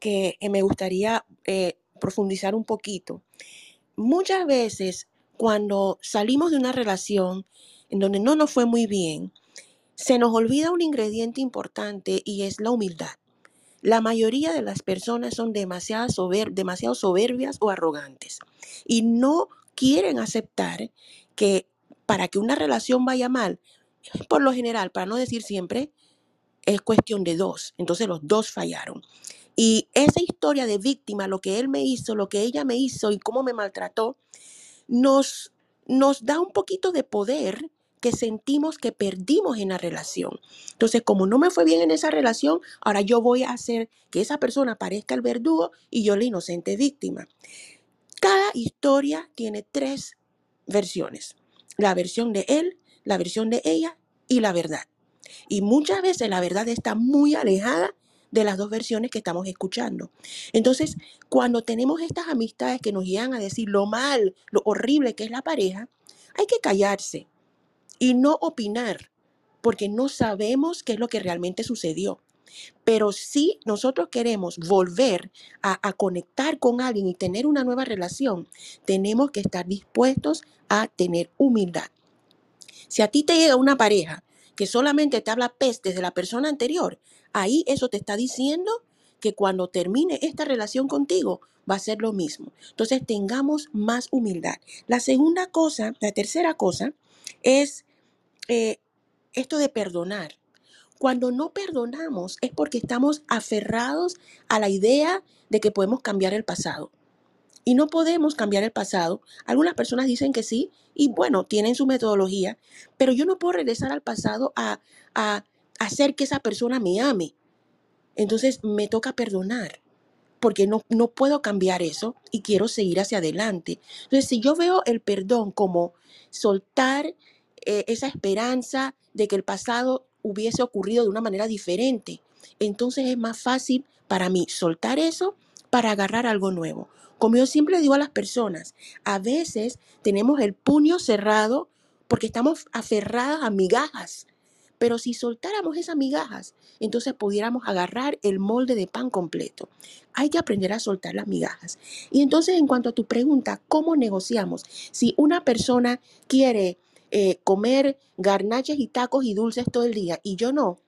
que eh, me gustaría eh, profundizar un poquito. Muchas veces cuando salimos de una relación en donde no nos fue muy bien, se nos olvida un ingrediente importante y es la humildad. La mayoría de las personas son demasiado, sober- demasiado soberbias o arrogantes y no quieren aceptar que para que una relación vaya mal, por lo general, para no decir siempre, es cuestión de dos. Entonces los dos fallaron. Y esa historia de víctima, lo que él me hizo, lo que ella me hizo y cómo me maltrató, nos, nos da un poquito de poder que sentimos que perdimos en la relación. Entonces, como no me fue bien en esa relación, ahora yo voy a hacer que esa persona parezca el verdugo y yo la inocente víctima. Cada historia tiene tres versiones. La versión de él, la versión de ella y la verdad. Y muchas veces la verdad está muy alejada de las dos versiones que estamos escuchando. Entonces, cuando tenemos estas amistades que nos llegan a decir lo mal, lo horrible que es la pareja, hay que callarse y no opinar, porque no sabemos qué es lo que realmente sucedió. Pero si nosotros queremos volver a, a conectar con alguien y tener una nueva relación, tenemos que estar dispuestos a tener humildad. Si a ti te llega una pareja que solamente te habla pestes de la persona anterior, ahí eso te está diciendo que cuando termine esta relación contigo va a ser lo mismo. Entonces tengamos más humildad. La segunda cosa, la tercera cosa es eh, esto de perdonar. Cuando no perdonamos es porque estamos aferrados a la idea de que podemos cambiar el pasado. Y no podemos cambiar el pasado. Algunas personas dicen que sí, y bueno, tienen su metodología, pero yo no puedo regresar al pasado a, a hacer que esa persona me ame. Entonces me toca perdonar, porque no, no puedo cambiar eso y quiero seguir hacia adelante. Entonces, si yo veo el perdón como soltar eh, esa esperanza de que el pasado hubiese ocurrido de una manera diferente, entonces es más fácil para mí soltar eso para agarrar algo nuevo. Como yo siempre digo a las personas, a veces tenemos el puño cerrado porque estamos aferradas a migajas. Pero si soltáramos esas migajas, entonces pudiéramos agarrar el molde de pan completo. Hay que aprender a soltar las migajas. Y entonces, en cuanto a tu pregunta, ¿cómo negociamos? Si una persona quiere eh, comer garnaches y tacos y dulces todo el día y yo no,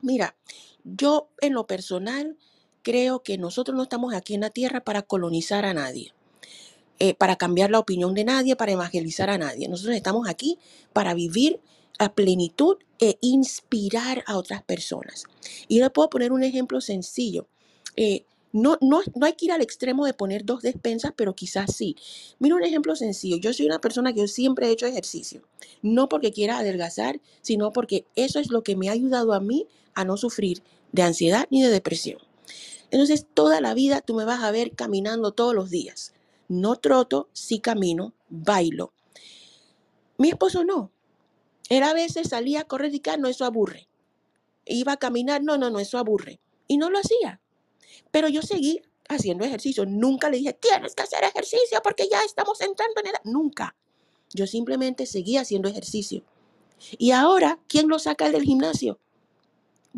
mira, yo en lo personal creo que nosotros no estamos aquí en la tierra para colonizar a nadie. eh, para cambiar la opinión de nadie, para evangelizar a nadie. Nosotros estamos aquí para vivir a plenitud e inspirar a otras personas. Y le puedo poner un ejemplo sencillo. Eh, no, no, no hay que ir al extremo de poner dos despensas, pero quizás sí. Mira un ejemplo sencillo. Yo soy una persona que siempre he hecho ejercicio. No porque quiera adelgazar, sino porque eso es lo que me ha ayudado a mí a no sufrir de ansiedad ni de depresión. Entonces, toda la vida tú me vas a ver caminando todos los días. No troto, sí camino, bailo. Mi esposo no. Él a veces salía a correr y no, eso aburre. Iba a caminar, no, no, no, eso aburre. Y no lo hacía. Pero yo seguí haciendo ejercicio. Nunca le dije, tienes que hacer ejercicio porque ya estamos entrando en edad. Nunca. Yo simplemente seguí haciendo ejercicio. Y ahora, ¿quién lo saca del gimnasio?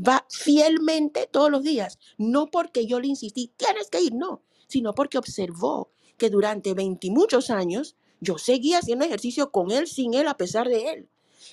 Va fielmente todos los días. No porque yo le insistí, tienes que ir, no, sino porque observó que durante 20 y muchos años yo seguía haciendo ejercicio con él, sin él, a pesar de él.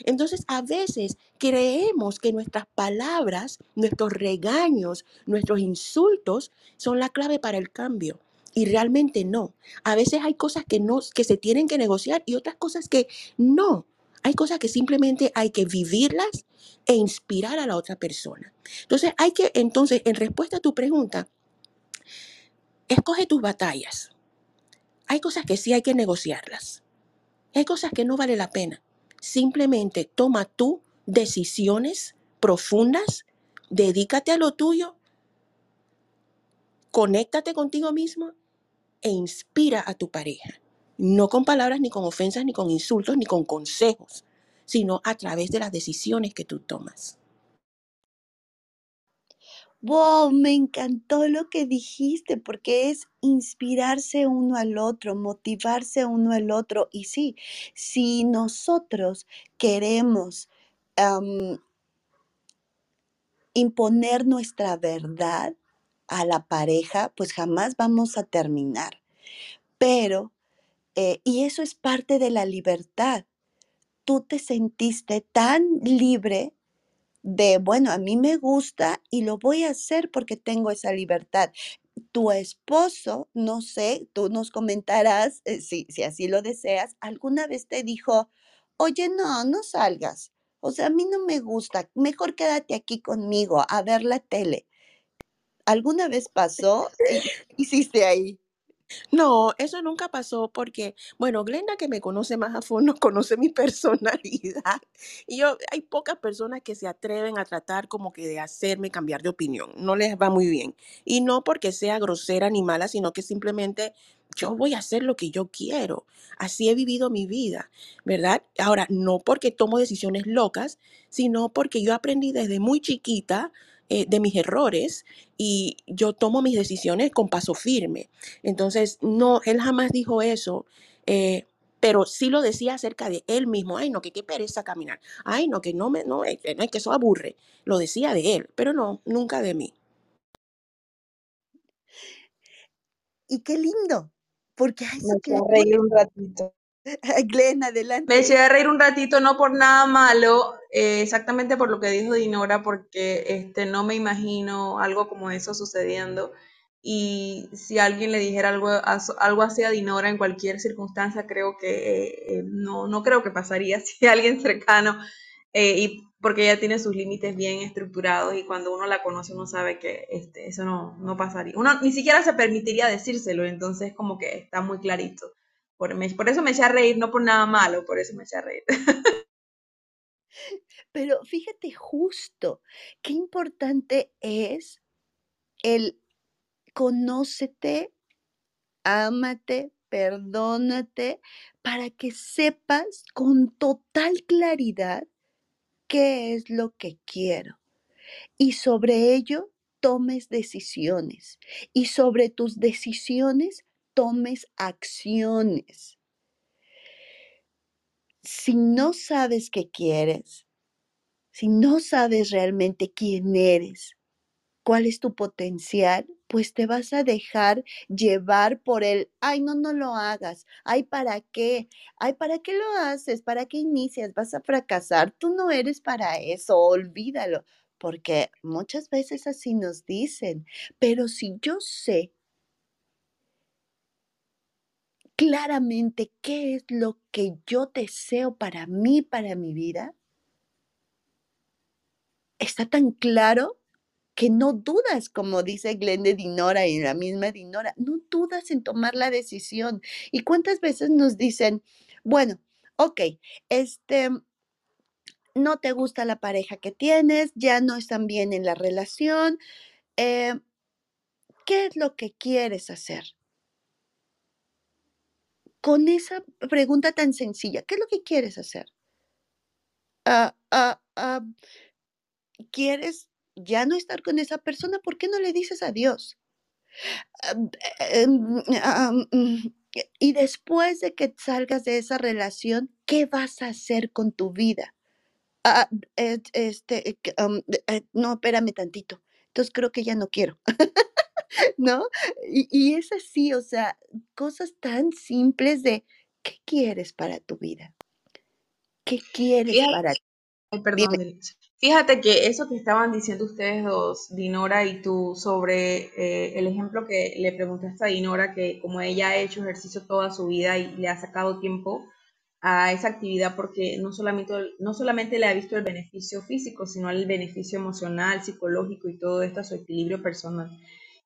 Entonces, a veces creemos que nuestras palabras, nuestros regaños, nuestros insultos son la clave para el cambio. Y realmente no. A veces hay cosas que no que se tienen que negociar y otras cosas que no. Hay cosas que simplemente hay que vivirlas e inspirar a la otra persona. Entonces, hay que entonces en respuesta a tu pregunta, escoge tus batallas. Hay cosas que sí hay que negociarlas. Hay cosas que no vale la pena. Simplemente toma tú decisiones profundas, dedícate a lo tuyo, conéctate contigo mismo e inspira a tu pareja. No con palabras, ni con ofensas, ni con insultos, ni con consejos, sino a través de las decisiones que tú tomas. Wow, me encantó lo que dijiste porque es inspirarse uno al otro, motivarse uno al otro. Y sí, si nosotros queremos imponer nuestra verdad a la pareja, pues jamás vamos a terminar. Pero, eh, y eso es parte de la libertad. Tú te sentiste tan libre de, bueno, a mí me gusta y lo voy a hacer porque tengo esa libertad. Tu esposo, no sé, tú nos comentarás, eh, si, si así lo deseas, alguna vez te dijo, oye, no, no salgas. O sea, a mí no me gusta, mejor quédate aquí conmigo a ver la tele. ¿Alguna vez (laughs) pasó? ¿Y qué hiciste ahí? No, eso nunca pasó porque, bueno, Glenda que me conoce más a fondo, (laughs) conoce mi personalidad. Y yo, hay pocas personas que se atreven a tratar como que de hacerme cambiar de opinión. No les va muy bien. Y no porque sea grosera ni mala, sino que simplemente yo voy a hacer lo que yo quiero. Así he vivido mi vida, ¿verdad? Ahora, no porque tomo decisiones locas, sino porque yo aprendí desde muy chiquita eh, de mis errores y yo tomo mis decisiones con paso firme. Entonces, no, él jamás dijo eso, eh, pero sí lo decía acerca de él mismo. Ay, no, que qué pereza caminar. Ay, no, que no me, no, eh, no, que eso aburre. Lo decía de él, pero no, nunca de mí. Y qué lindo, porque a eso Me que reír un ratito. (laughs) Glenn, Me adelante. eché a reír un ratito, no por nada malo, eh, exactamente por lo que dijo Dinora, porque este, no me imagino algo como eso sucediendo. Y si alguien le dijera algo, algo así a Dinora en cualquier circunstancia, creo que eh, eh, no, no creo que pasaría (laughs) si alguien cercano, y porque ella tiene sus límites bien estructurados y cuando uno la conoce uno sabe que este, eso no, no pasaría. Uno ni siquiera se permitiría decírselo, entonces como que está muy clarito. Por, por eso me eché a reír, no por nada malo, por eso me eché a reír. Pero fíjate justo, qué importante es el conócete, ámate, perdónate, para que sepas con total claridad qué es lo que quiero. Y sobre ello tomes decisiones. Y sobre tus decisiones tomes acciones. Si no sabes qué quieres, si no sabes realmente quién eres, cuál es tu potencial, pues te vas a dejar llevar por el, ay, no, no lo hagas, ay, ¿para qué? Ay, ¿para qué lo haces? ¿Para qué inicias? Vas a fracasar, tú no eres para eso, olvídalo, porque muchas veces así nos dicen, pero si yo sé claramente qué es lo que yo deseo para mí, para mi vida, está tan claro que no dudas, como dice Glenda Dinora y la misma Dinora, no dudas en tomar la decisión. ¿Y cuántas veces nos dicen, bueno, ok, este, no te gusta la pareja que tienes, ya no están bien en la relación, eh, ¿qué es lo que quieres hacer? Con esa pregunta tan sencilla, ¿qué es lo que quieres hacer? Ah, ah, ah, ¿Quieres ya no estar con esa persona? ¿Por qué no le dices adiós? Am, em, mm, Y después de que salgas de esa relación, ¿qué vas a hacer con tu vida? Eh, este, eh, eh, no, espérame tantito. Entonces creo que ya no quiero, (laughs) ¿no? Y, y es así, o sea, cosas tan simples de, ¿qué quieres para tu vida? ¿Qué quieres Fíjate, para ti? ay, Dime. perdón. Fíjate que eso que estaban diciendo ustedes dos, Dinora y tú, sobre eh, el ejemplo que le preguntaste a Dinora, que como ella ha hecho ejercicio toda su vida y le ha sacado tiempo a esa actividad porque no solamente, no solamente le ha visto el beneficio físico, sino el beneficio emocional, psicológico y todo esto a su equilibrio personal.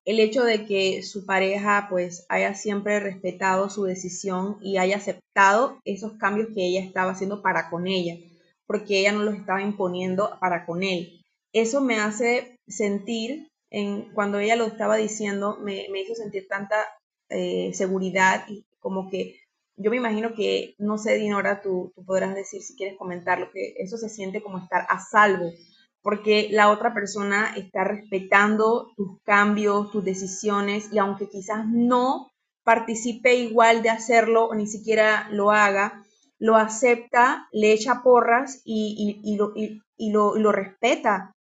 El hecho de que su pareja pues haya siempre respetado su decisión y haya aceptado esos cambios que ella estaba haciendo para con ella, porque ella no los estaba imponiendo para con él. Eso me hace sentir, en, cuando ella lo estaba diciendo, me, me hizo sentir tanta eh, seguridad y como que yo me imagino que, no sé, Dinora, tú, tú podrás decir si quieres comentarlo, que eso se siente como estar a salvo, porque la otra persona está respetando tus cambios, tus decisiones, y aunque quizás no participe igual de hacerlo o ni siquiera lo haga, lo acepta, le echa porras y, y- y lo, y- lo- lo respeta.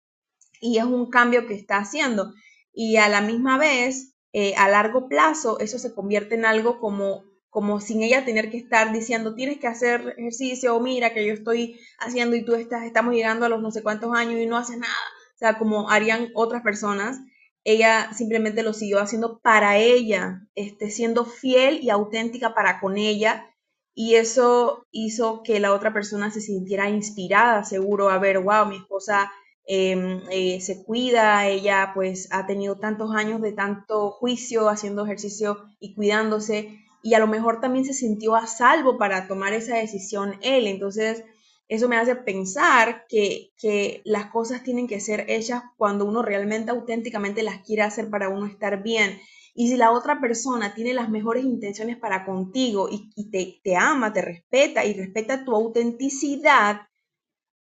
y es un cambio que está haciendo. Y a la misma vez, eh, a largo plazo, eso se convierte en algo como, como sin ella tener que estar diciendo, tienes que hacer ejercicio, o mira que yo estoy haciendo y tú estás, estamos llegando a los no sé cuántos años y no haces nada. O sea, como harían otras personas, ella simplemente lo siguió haciendo para ella, este, siendo fiel y auténtica para con ella. Y eso hizo que la otra persona se sintiera inspirada, seguro, a ver, wow, mi esposa Em, eh, se cuida, ella pues ha tenido tantos años de tanto juicio haciendo ejercicio y cuidándose y a lo mejor también se sintió a salvo para tomar esa decisión él. Entonces, eso me hace pensar que, que las cosas tienen que ser hechas cuando uno realmente auténticamente las quiere hacer para uno estar bien. Y si la otra persona tiene las mejores intenciones para contigo y, y te, te ama, te respeta y respeta tu autenticidad,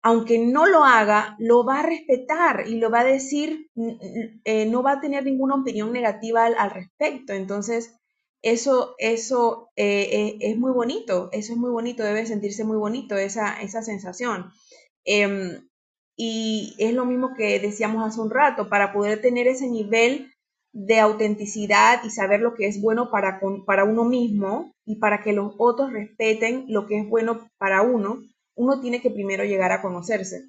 aunque no lo haga, lo va a respetar y lo va a decir, eh, no va a tener ninguna opinión negativa al, respecto. Entonces, eso, eso eh, eh, es muy bonito, eso es muy bonito, debe sentirse muy bonito esa, esa sensación. Em, y es lo mismo que decíamos hace un rato, para poder tener ese nivel de autenticidad y saber lo que es bueno para, para uno mismo y para que los otros respeten lo que es bueno para uno, uno tiene que primero llegar a conocerse.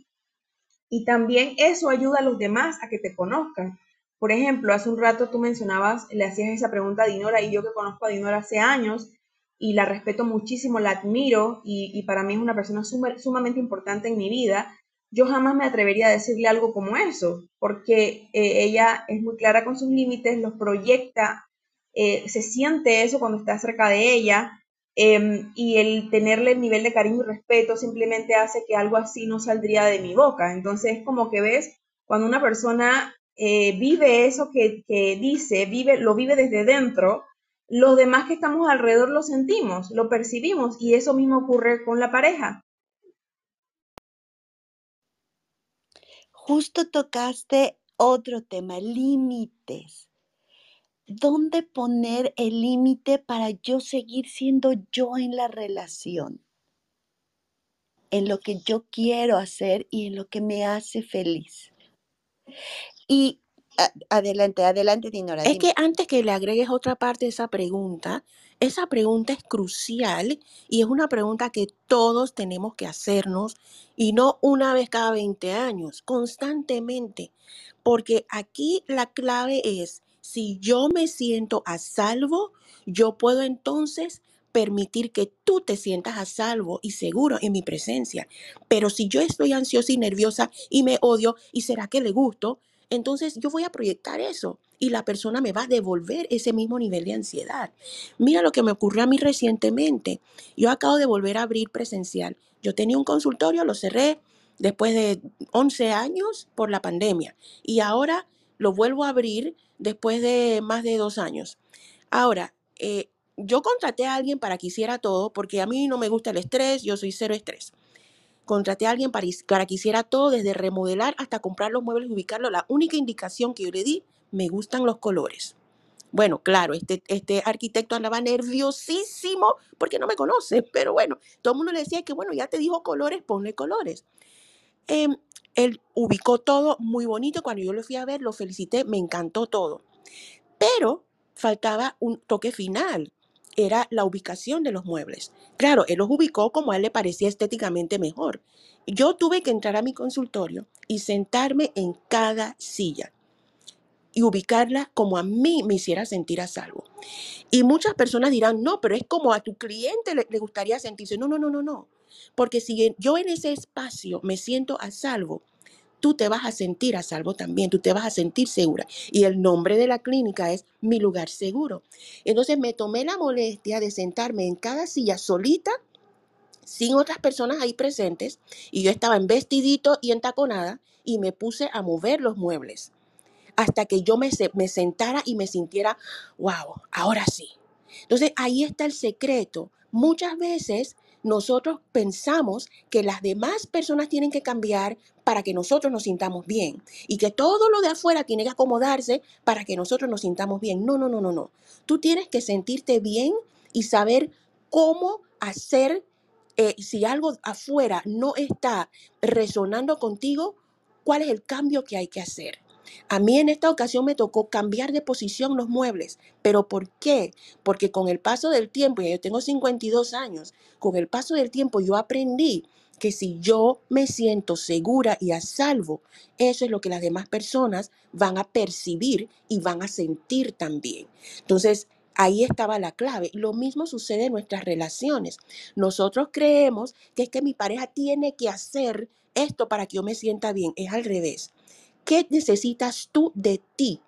Y también eso ayuda a los demás a que te conozcan. Por ejemplo, hace un rato tú mencionabas, le hacías esa pregunta a Dinora y yo que conozco a Dinora hace años y la respeto muchísimo, la admiro y, para mí es una persona sumamente importante en mi vida, yo jamás me atrevería a decirle algo como eso, porque eh, ella es muy clara con sus límites, los proyecta, eh, se siente eso cuando está cerca de ella Em, y el tenerle el nivel de cariño y respeto simplemente hace que algo así no saldría de mi boca. Entonces, como que ves, cuando una persona eh, vive eso que, que, dice, vive, lo vive desde dentro, los demás que estamos alrededor lo sentimos, lo percibimos y eso mismo ocurre con la pareja. Justo tocaste otro tema, límites. ¿Dónde poner el límite para yo seguir siendo yo en la relación? En lo que yo quiero hacer y en lo que me hace feliz. Y adelante, adelante, Dinora. Es que antes que le agregues otra parte de esa pregunta, esa pregunta es crucial y es una pregunta que todos tenemos que hacernos y no una vez cada 20 años, constantemente. Porque aquí la clave es, si yo me siento a salvo, yo puedo entonces permitir que tú te sientas a salvo y seguro en mi presencia. Pero si yo estoy ansiosa y nerviosa y me odio, ¿y será que le gusto? Entonces yo voy a proyectar eso y la persona me va a devolver ese mismo nivel de ansiedad. Mira lo que me ocurrió a mí recientemente. Yo acabo de volver a abrir presencial. Yo tenía un consultorio, lo cerré después de 11 años por la pandemia y ahora lo vuelvo a abrir después de más de dos años. Ahora, eh, yo contraté a alguien para que hiciera todo, porque a mí no me gusta el estrés, yo soy cero estrés. Contraté a alguien para, para que hiciera todo, desde remodelar hasta comprar los muebles y ubicarlos. La única indicación que yo le di, me gustan los colores. Bueno, claro, este, este arquitecto andaba nerviosísimo porque no me conoce, (laughs) pero bueno, todo el mundo le decía que, bueno, ya te dijo colores, ponle colores. Em, él ubicó todo muy bonito. Cuando yo lo fui a ver, lo felicité, me encantó todo. Pero faltaba un toque final. Era la ubicación de los muebles. Claro, él los ubicó como a él le parecía estéticamente mejor. Yo tuve que entrar a mi consultorio y sentarme en cada silla y ubicarla como a mí me hiciera sentir a salvo. Y muchas personas dirán, no, pero es como a tu cliente le, gustaría sentirse. No, no, no, no, no. Porque si yo en ese espacio me siento a salvo, tú te vas a sentir a salvo también, tú te vas a sentir segura. Y el nombre de la clínica es Mi lugar seguro. Entonces me tomé la molestia de sentarme en cada silla solita, sin otras personas ahí presentes, y yo estaba en vestidito y en taconada, y me puse a mover los muebles hasta que yo me, sentara y me sintiera, wow, ahora sí. Entonces ahí está el secreto. Muchas veces nosotros pensamos que las demás personas tienen que cambiar para que nosotros nos sintamos bien y que todo lo de afuera tiene que acomodarse para que nosotros nos sintamos bien. No, no, no, no, no. Tú tienes que sentirte bien y saber cómo hacer, eh, si algo afuera no está resonando contigo, cuál es el cambio que hay que hacer. A mí en esta ocasión me tocó cambiar de posición los muebles. ¿Pero por qué? Porque con el paso del tiempo, y yo tengo 52 años, con el paso del tiempo yo aprendí que si yo me siento segura y a salvo, eso es lo que las demás personas van a percibir y van a sentir también. Entonces, ahí estaba la clave. Lo mismo sucede en nuestras relaciones. Nosotros creemos que es que mi pareja tiene que hacer esto para que yo me sienta bien. Es al revés. ¿Qué necesitas tú de ti?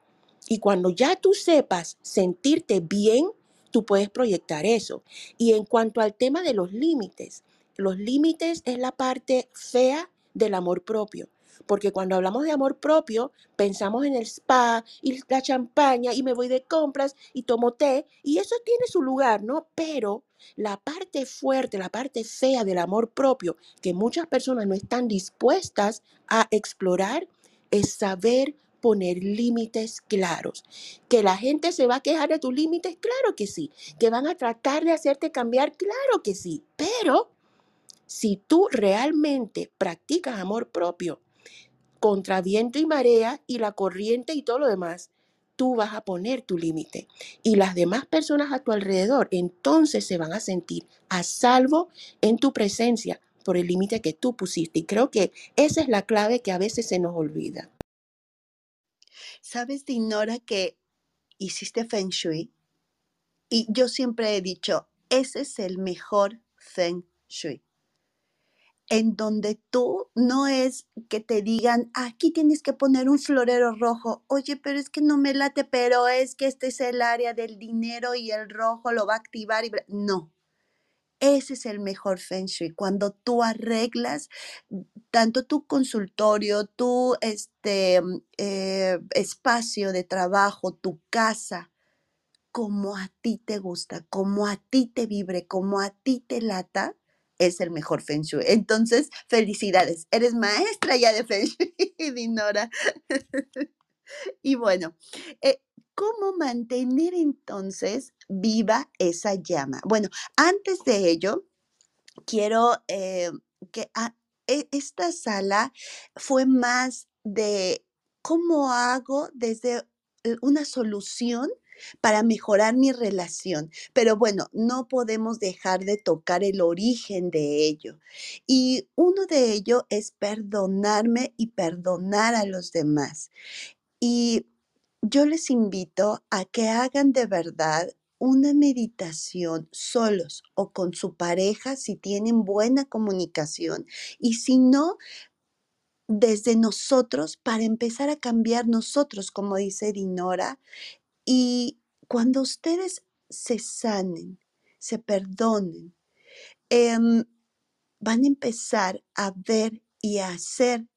Y cuando ya tú sepas sentirte bien, tú puedes proyectar eso. Y en cuanto al tema de los límites, los límites es la parte fea del amor propio. Porque cuando hablamos de amor propio, pensamos en el spa y la champaña y me voy de compras y tomo té y eso tiene su lugar, ¿no? Pero la parte fuerte, la parte fea del amor propio que muchas personas no están dispuestas a explorar es saber poner límites claros. Que la gente se va a quejar de tus límites, claro que sí. Que van a tratar de hacerte cambiar, claro que sí. Pero si tú realmente practicas amor propio, contra viento y marea y la corriente y todo lo demás, tú vas a poner tu límite. Y las demás personas a tu alrededor entonces se van a sentir a salvo en tu presencia por el límite que tú pusiste. Y creo que esa es la clave que a veces se nos olvida. ¿Sabes, Dinora, que hiciste Feng Shui? Y yo siempre he dicho, ese es el mejor Feng Shui. En donde tú no es que te digan, aquí tienes que poner un florero rojo. Oye, pero es que no me late, pero es que este es el área del dinero y el rojo lo va a activar. Y... No, ese es el mejor feng shui, cuando tú arreglas tanto tu consultorio, tu este, mm, eh, espacio de trabajo, tu casa, como a ti te gusta, como a ti te vibre, como a ti te lata, es el mejor Feng Shui. Entonces, felicidades. Eres maestra ya de Feng Shui, (laughs) Dinora. (laughs) y bueno, eh, ¿cómo mantener entonces viva esa llama? Bueno, antes de ello, quiero eh, que ah, e- esta sala fue más de cómo hago desde eh, una solución para mejorar mi relación. Pero bueno, no podemos dejar de tocar el origen de ello. Y uno de ello es perdonarme y perdonar a los demás. Y yo les invito a que hagan de verdad una meditación solos o con su pareja si tienen buena comunicación y si no, desde nosotros para empezar a cambiar nosotros, como dice Dinora. Y cuando ustedes se sanen, se perdonen, em, van a empezar a ver y a hacer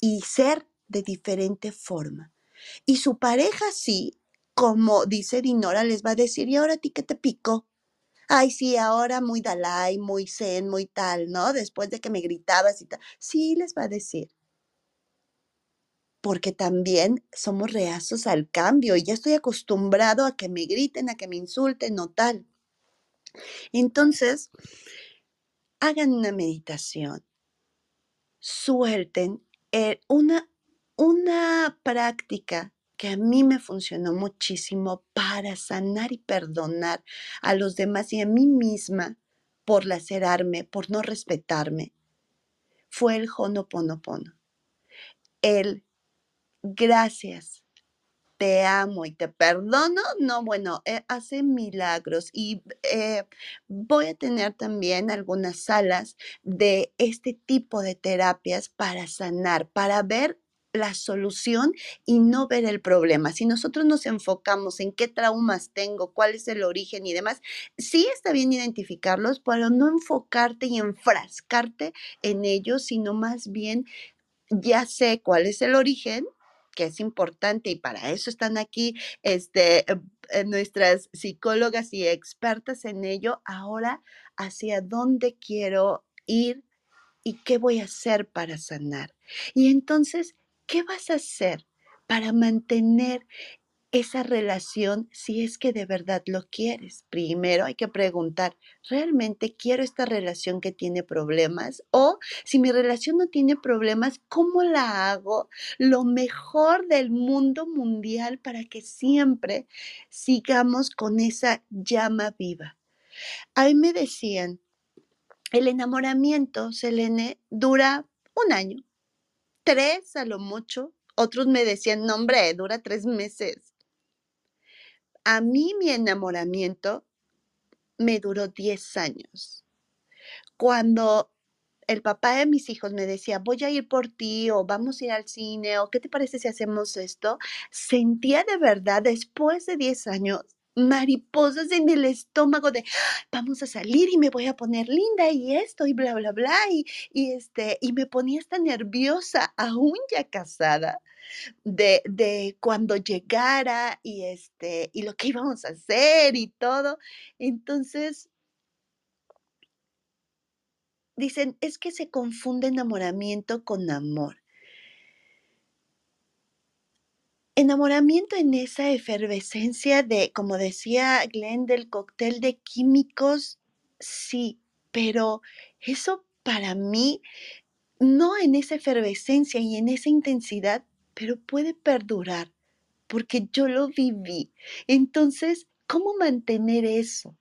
y ser de diferente forma. Y su pareja sí, como dice Dinora, les va a decir, ¿y ahora a ti qué te pico? Ay, sí, ahora muy Dalai, muy Zen, muy tal, ¿no? Después de que me gritabas y tal. Sí, les va a decir. Porque también somos reazos al cambio y ya estoy acostumbrado a que me griten, a que me insulten o tal. Entonces, hagan una meditación, suelten eh, una, una práctica que a mí me funcionó muchísimo para sanar y perdonar a los demás y a mí misma por lacerarme, por no respetarme, fue el Honoponopono. El gracias, te amo y te perdono, no, bueno, eh, hace milagros y eh, voy a tener también algunas salas de este tipo de terapias para sanar, para ver la solución y no ver el problema. Si nosotros nos enfocamos en qué traumas tengo, cuál es el origen y demás, sí está bien identificarlos, pero no enfocarte y enfrascarte en ellos, sino más bien ya sé cuál es el origen que es importante y para eso están aquí este, eh, nuestras psicólogas y expertas en ello. Ahora, ¿hacia dónde quiero ir y qué voy a hacer para sanar? Y entonces, ¿qué vas a hacer para mantener esa relación si es que de verdad lo quieres. Primero hay que preguntar, ¿realmente quiero esta relación que tiene problemas? O si mi relación no tiene problemas, ¿cómo la hago lo mejor del mundo mundial para que siempre sigamos con esa llama viva? A mí me decían, el enamoramiento, Selene, dura un año, tres a lo mucho. Otros me decían, no hombre, dura tres meses. A mí mi enamoramiento me duró 10 años. Cuando el papá de mis hijos me decía, voy a ir por ti o vamos a ir al cine o qué te parece si hacemos esto, sentía de verdad después de 10 años mariposas en el estómago de vamos a salir y me voy a poner linda y esto y bla bla bla y, y este y me ponía hasta nerviosa aún ya casada de, de cuando llegara y este y lo que íbamos a hacer y todo. Entonces dicen es que se confunde enamoramiento con amor Enamoramiento en esa efervescencia de, como decía Glenn, del cóctel de químicos, sí, pero eso para mí, no en esa efervescencia y en esa intensidad, pero puede perdurar, porque yo lo viví. Entonces, ¿cómo mantener eso?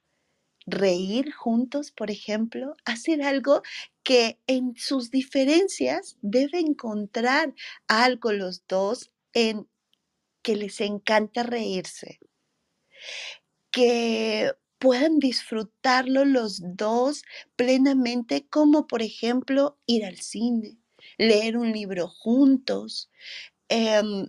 Reír juntos, por ejemplo, hacer algo que en sus diferencias debe encontrar algo los dos en que les encanta reírse, que puedan disfrutarlo los dos plenamente, como por ejemplo ir al cine, leer un libro juntos, em,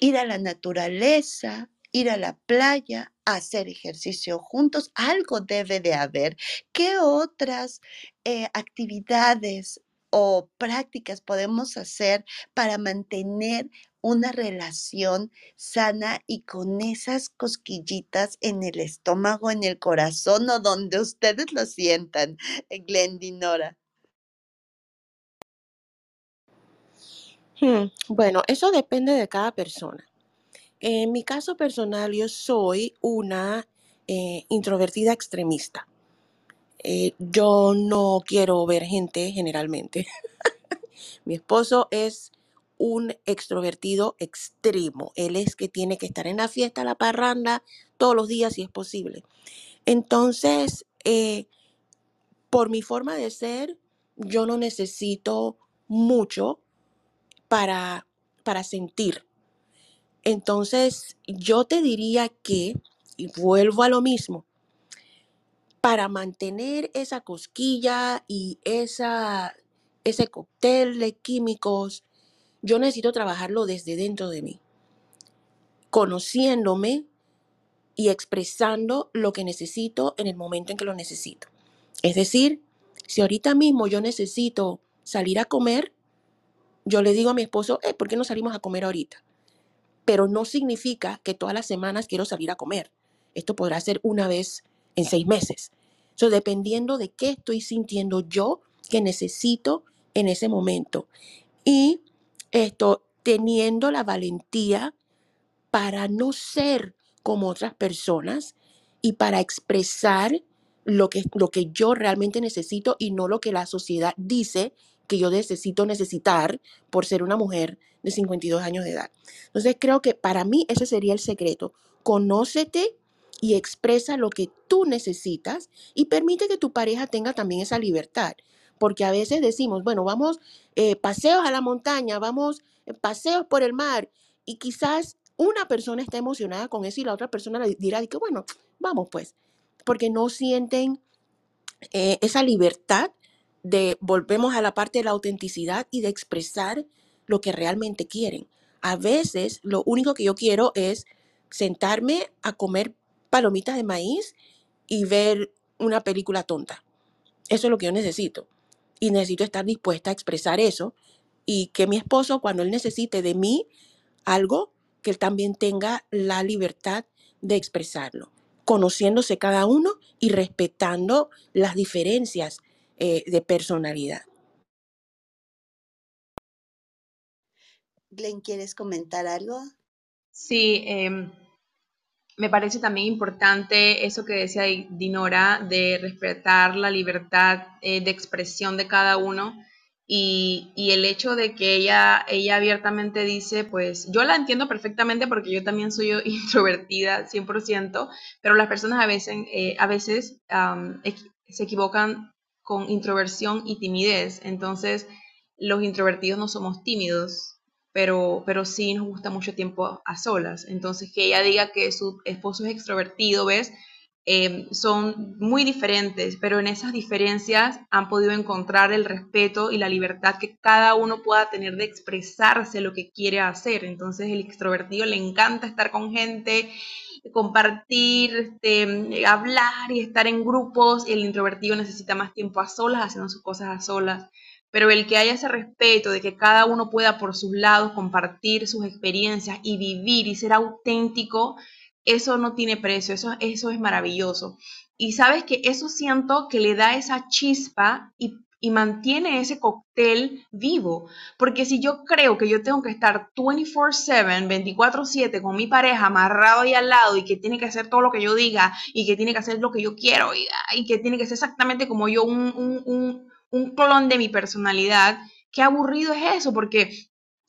ir a la naturaleza, ir a la playa, hacer ejercicio juntos, algo debe de haber. ¿Qué otras eh, actividades o prácticas podemos hacer para mantener una relación sana y con esas cosquillitas en el estómago, en el corazón o donde ustedes lo sientan, Glendinora. Hmm, bueno, eso depende de cada persona. En mi caso personal, yo soy una eh, introvertida extremista. Eh, yo no quiero ver gente generalmente. (laughs) Mi esposo es un extrovertido extremo. Él es que tiene que estar en la fiesta, la parranda, todos los días si es posible. Entonces, eh, por mi forma de ser, yo no necesito mucho para, para sentir. Entonces, yo te diría que, y vuelvo a lo mismo, para mantener esa cosquilla y esa, ese cóctel de químicos, yo necesito trabajarlo desde dentro de mí, conociéndome y expresando lo que necesito en el momento en que lo necesito. Es decir, si ahorita mismo yo necesito salir a comer, yo le digo a mi esposo, eh, ¿por qué no salimos a comer ahorita? Pero no significa que todas las semanas quiero salir a comer. Esto podrá ser una vez en seis meses. So, dependiendo de qué estoy sintiendo yo que necesito en ese momento. Y esto, teniendo la valentía para no ser como otras personas y para expresar lo que, lo que yo realmente necesito y no lo que la sociedad dice que yo necesito necesitar por ser una mujer de 52 años de edad. Entonces creo que para mí ese sería el secreto. Conócete y expresa lo que tú necesitas y permite que tu pareja tenga también esa libertad. Porque a veces decimos, bueno, vamos eh, paseos a la montaña, vamos eh, paseos por el mar y quizás una persona está emocionada con eso y la otra persona le dirá que bueno, vamos pues, porque no sienten eh, esa libertad de, volvemos a la parte de la autenticidad y de expresar lo que realmente quieren. A veces lo único que yo quiero es sentarme a comer palomitas de maíz y ver una película tonta. Eso es lo que yo necesito. Y necesito estar dispuesta a expresar eso y que mi esposo, cuando él necesite de mí algo, que él también tenga la libertad de expresarlo, conociéndose cada uno y respetando las diferencias eh, de personalidad. Glenn, ¿quieres comentar algo? Sí, em, me parece también importante eso que decía Dinora, de respetar la libertad eh, de expresión de cada uno y, el hecho de que ella, ella abiertamente dice, pues yo la entiendo perfectamente porque yo también soy (laughs) introvertida 100%, pero las personas a veces, eh, a veces se equivocan con introversión y timidez. Entonces, los introvertidos no somos tímidos, pero, pero sí nos gusta mucho tiempo a solas. Entonces, que ella diga que su esposo es extrovertido, ¿ves? Em, son muy diferentes, pero en esas diferencias han podido encontrar el respeto y la libertad que cada uno pueda tener de expresarse lo que quiere hacer. Entonces, el extrovertido le encanta estar con gente, compartir, este, hablar y estar en grupos, el introvertido necesita más tiempo a solas, haciendo sus cosas a solas pero el que haya ese respeto de que cada uno pueda por sus lados compartir sus experiencias y vivir y ser auténtico, eso no tiene precio, eso, eso es maravilloso. Y sabes que eso siento que le da esa chispa y, y mantiene ese cóctel vivo. Porque si yo creo que yo tengo que estar 24/7, 24/7 con mi pareja amarrado ahí al lado y que tiene que hacer todo lo que yo diga y que tiene que hacer lo que yo quiero y, y que tiene que ser exactamente como yo, un, un un clon de mi personalidad, qué aburrido es eso, porque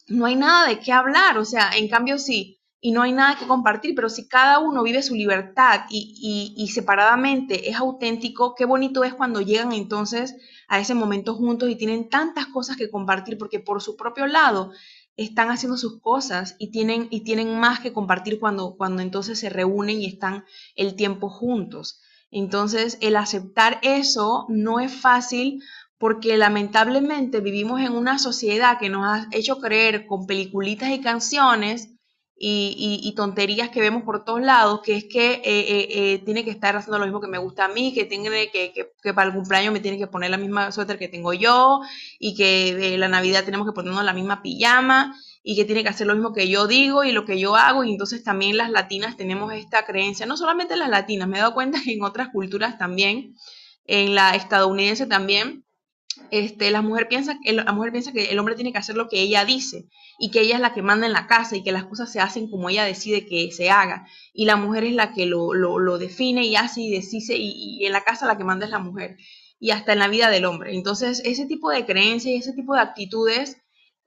no hay nada de qué hablar, o sea, en cambio sí, y no hay nada que compartir, pero si cada uno vive su libertad y, y, separadamente es auténtico, qué bonito es cuando llegan entonces a ese momento juntos y tienen tantas cosas que compartir, porque por su propio lado están haciendo sus cosas y tienen, y tienen más que compartir cuando, cuando entonces se reúnen y están el tiempo juntos. Entonces, el aceptar eso no es fácil porque lamentablemente vivimos en una sociedad que nos ha hecho creer con peliculitas y canciones y, tonterías que vemos por todos lados, que es que eh, eh, eh, tiene que estar haciendo lo mismo que me gusta a mí, que, tiene que, que, para el cumpleaños me tiene que poner la misma suéter que tengo yo, y que la Navidad tenemos que ponernos la misma pijama, y que tiene que hacer lo mismo que yo digo y lo que yo hago, y entonces también las latinas tenemos esta creencia, no solamente las latinas, me he dado cuenta que en otras culturas también, en la estadounidense también, este, la, mujer piensa, la mujer piensa que el hombre tiene que hacer lo que ella dice y que ella es la que manda en la casa y que las cosas se hacen como ella decide que se haga. Y la mujer es la que lo, lo, define y hace y decide y, en la casa la que manda es la mujer. Y hasta en la vida del hombre. Entonces, ese tipo de creencias y ese tipo de actitudes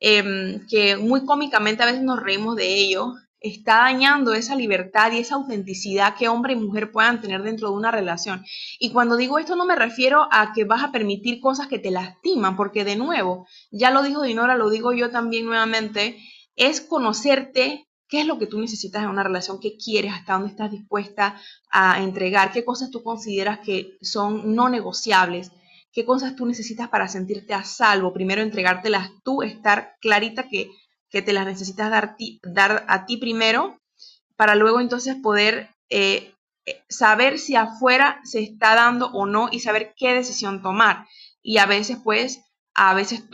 em, que muy cómicamente a veces nos reímos de ello, está dañando esa libertad y esa autenticidad que hombre y mujer puedan tener dentro de una relación. Y cuando digo esto no me refiero a que vas a permitir cosas que te lastiman, porque de nuevo, ya lo dijo Dinora, lo digo yo también nuevamente, es conocerte qué es lo que tú necesitas en una relación, qué quieres, hasta dónde estás dispuesta a entregar, qué cosas tú consideras que son no negociables, qué cosas tú necesitas para sentirte a salvo. Primero entregártelas tú, estar clarita que que te las necesitas dar, a ti primero para luego entonces poder eh, eh, saber si afuera se está dando o no y saber qué decisión tomar. Y a veces pues, a veces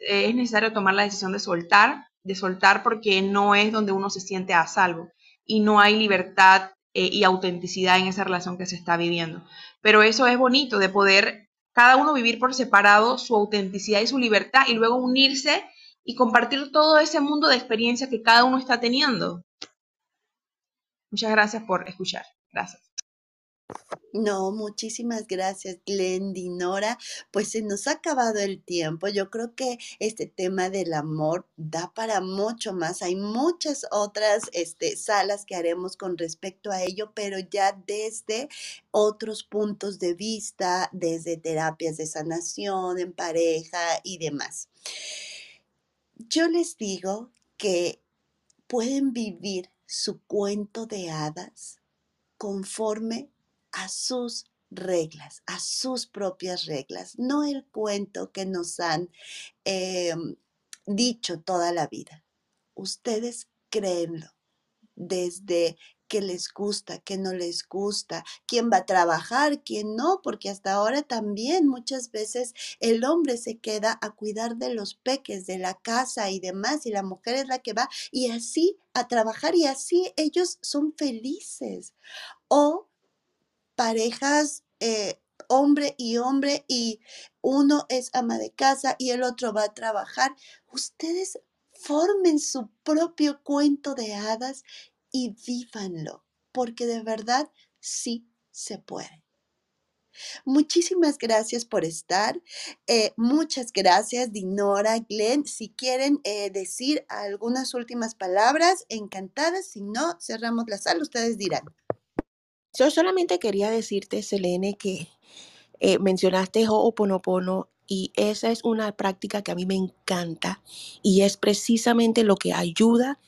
es necesario tomar la decisión de soltar, de soltar porque no es donde uno se siente a salvo y no hay libertad eh, y autenticidad en esa relación que se está viviendo. Pero eso es bonito de poder cada uno vivir por separado su autenticidad y su libertad y luego unirse y compartir todo ese mundo de experiencia que cada uno está teniendo. Muchas gracias por escuchar. Gracias. No, muchísimas gracias, Glendinora. Pues se nos ha acabado el tiempo. Yo creo que este tema del amor da para mucho más. Hay muchas otras este, salas que haremos con respecto a ello, pero ya desde otros puntos de vista, desde terapias de sanación en pareja y demás. Yo les digo que pueden vivir su cuento de hadas conforme a sus reglas, a sus propias reglas, no el cuento que nos han em, dicho toda la vida. Ustedes créenlo desde qué les gusta, qué no les gusta, quién va a trabajar, quién no, porque hasta ahora también muchas veces el hombre se queda a cuidar de los peques, de la casa y demás, y la mujer es la que va y así a trabajar y así ellos son felices. O parejas, eh, hombre y hombre, y uno es ama de casa y el otro va a trabajar. Ustedes formen su propio cuento de hadas y vívanlo, porque de verdad sí se puede. Muchísimas gracias por estar. Eh, muchas gracias, Dinora, Glenn. Si quieren eh, decir algunas últimas palabras, encantadas. Si no, cerramos la sala, ustedes dirán. Yo solamente quería decirte, Selene, que eh, mencionaste Ho'oponopono y esa es una práctica que a mí me encanta y es precisamente lo que ayuda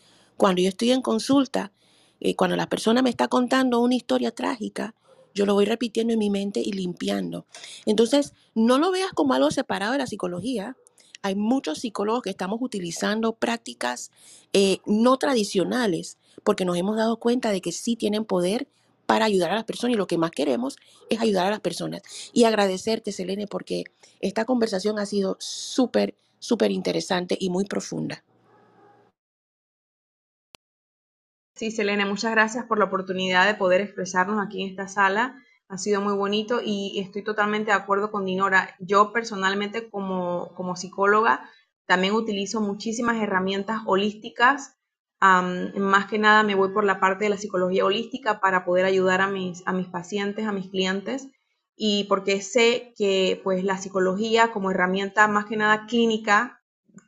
cuando yo estoy en consulta, eh, cuando la persona me está contando una historia trágica, yo lo voy repitiendo en mi mente y limpiando. Entonces, no lo veas como algo separado de la psicología. Hay muchos psicólogos que estamos utilizando prácticas eh, no tradicionales porque nos hemos dado cuenta de que sí tienen poder para ayudar a las personas y lo que más queremos es ayudar a las personas. Y agradecerte, Selene, porque esta conversación ha sido súper, súper interesante y muy profunda. Sí, Selene, muchas gracias por la oportunidad de poder expresarnos aquí en esta sala. Ha sido muy bonito y estoy totalmente de acuerdo con Dinora. Yo personalmente como, como psicóloga también utilizo muchísimas herramientas holísticas más que nada me voy por la parte de la psicología holística para poder ayudar a mis, a mis pacientes, a mis clientes y porque sé que pues la psicología como herramienta más que nada clínica,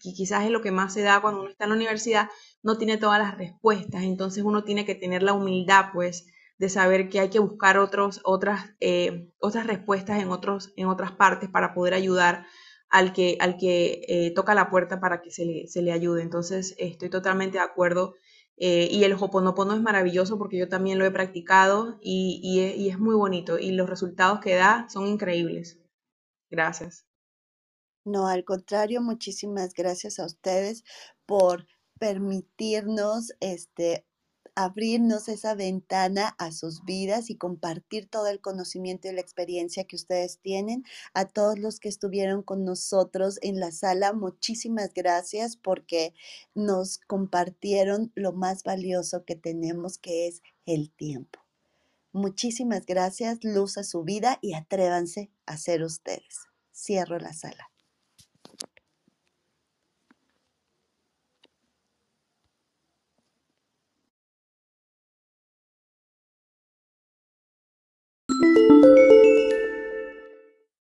que quizás es lo que más se da cuando uno está en la universidad, no tiene todas las respuestas, entonces uno tiene que tener la humildad pues de saber que hay que buscar otros, otras, eh, otras respuestas en, otros, en otras partes para poder ayudar al que, al que eh, toca la puerta para que se le, se le ayude. Entonces, estoy totalmente de acuerdo. Eh, y el Hoponopono es maravilloso porque yo también lo he practicado y, y, es muy bonito y los resultados que da son increíbles. Gracias. No, al contrario, muchísimas gracias a ustedes por permitirnos este, abrirnos esa ventana a sus vidas y compartir todo el conocimiento y la experiencia que ustedes tienen. A todos los que estuvieron con nosotros en la sala, muchísimas gracias porque nos compartieron lo más valioso que tenemos, que es el tiempo. Muchísimas gracias, luz a su vida y atrévanse a ser ustedes. Cierro la sala.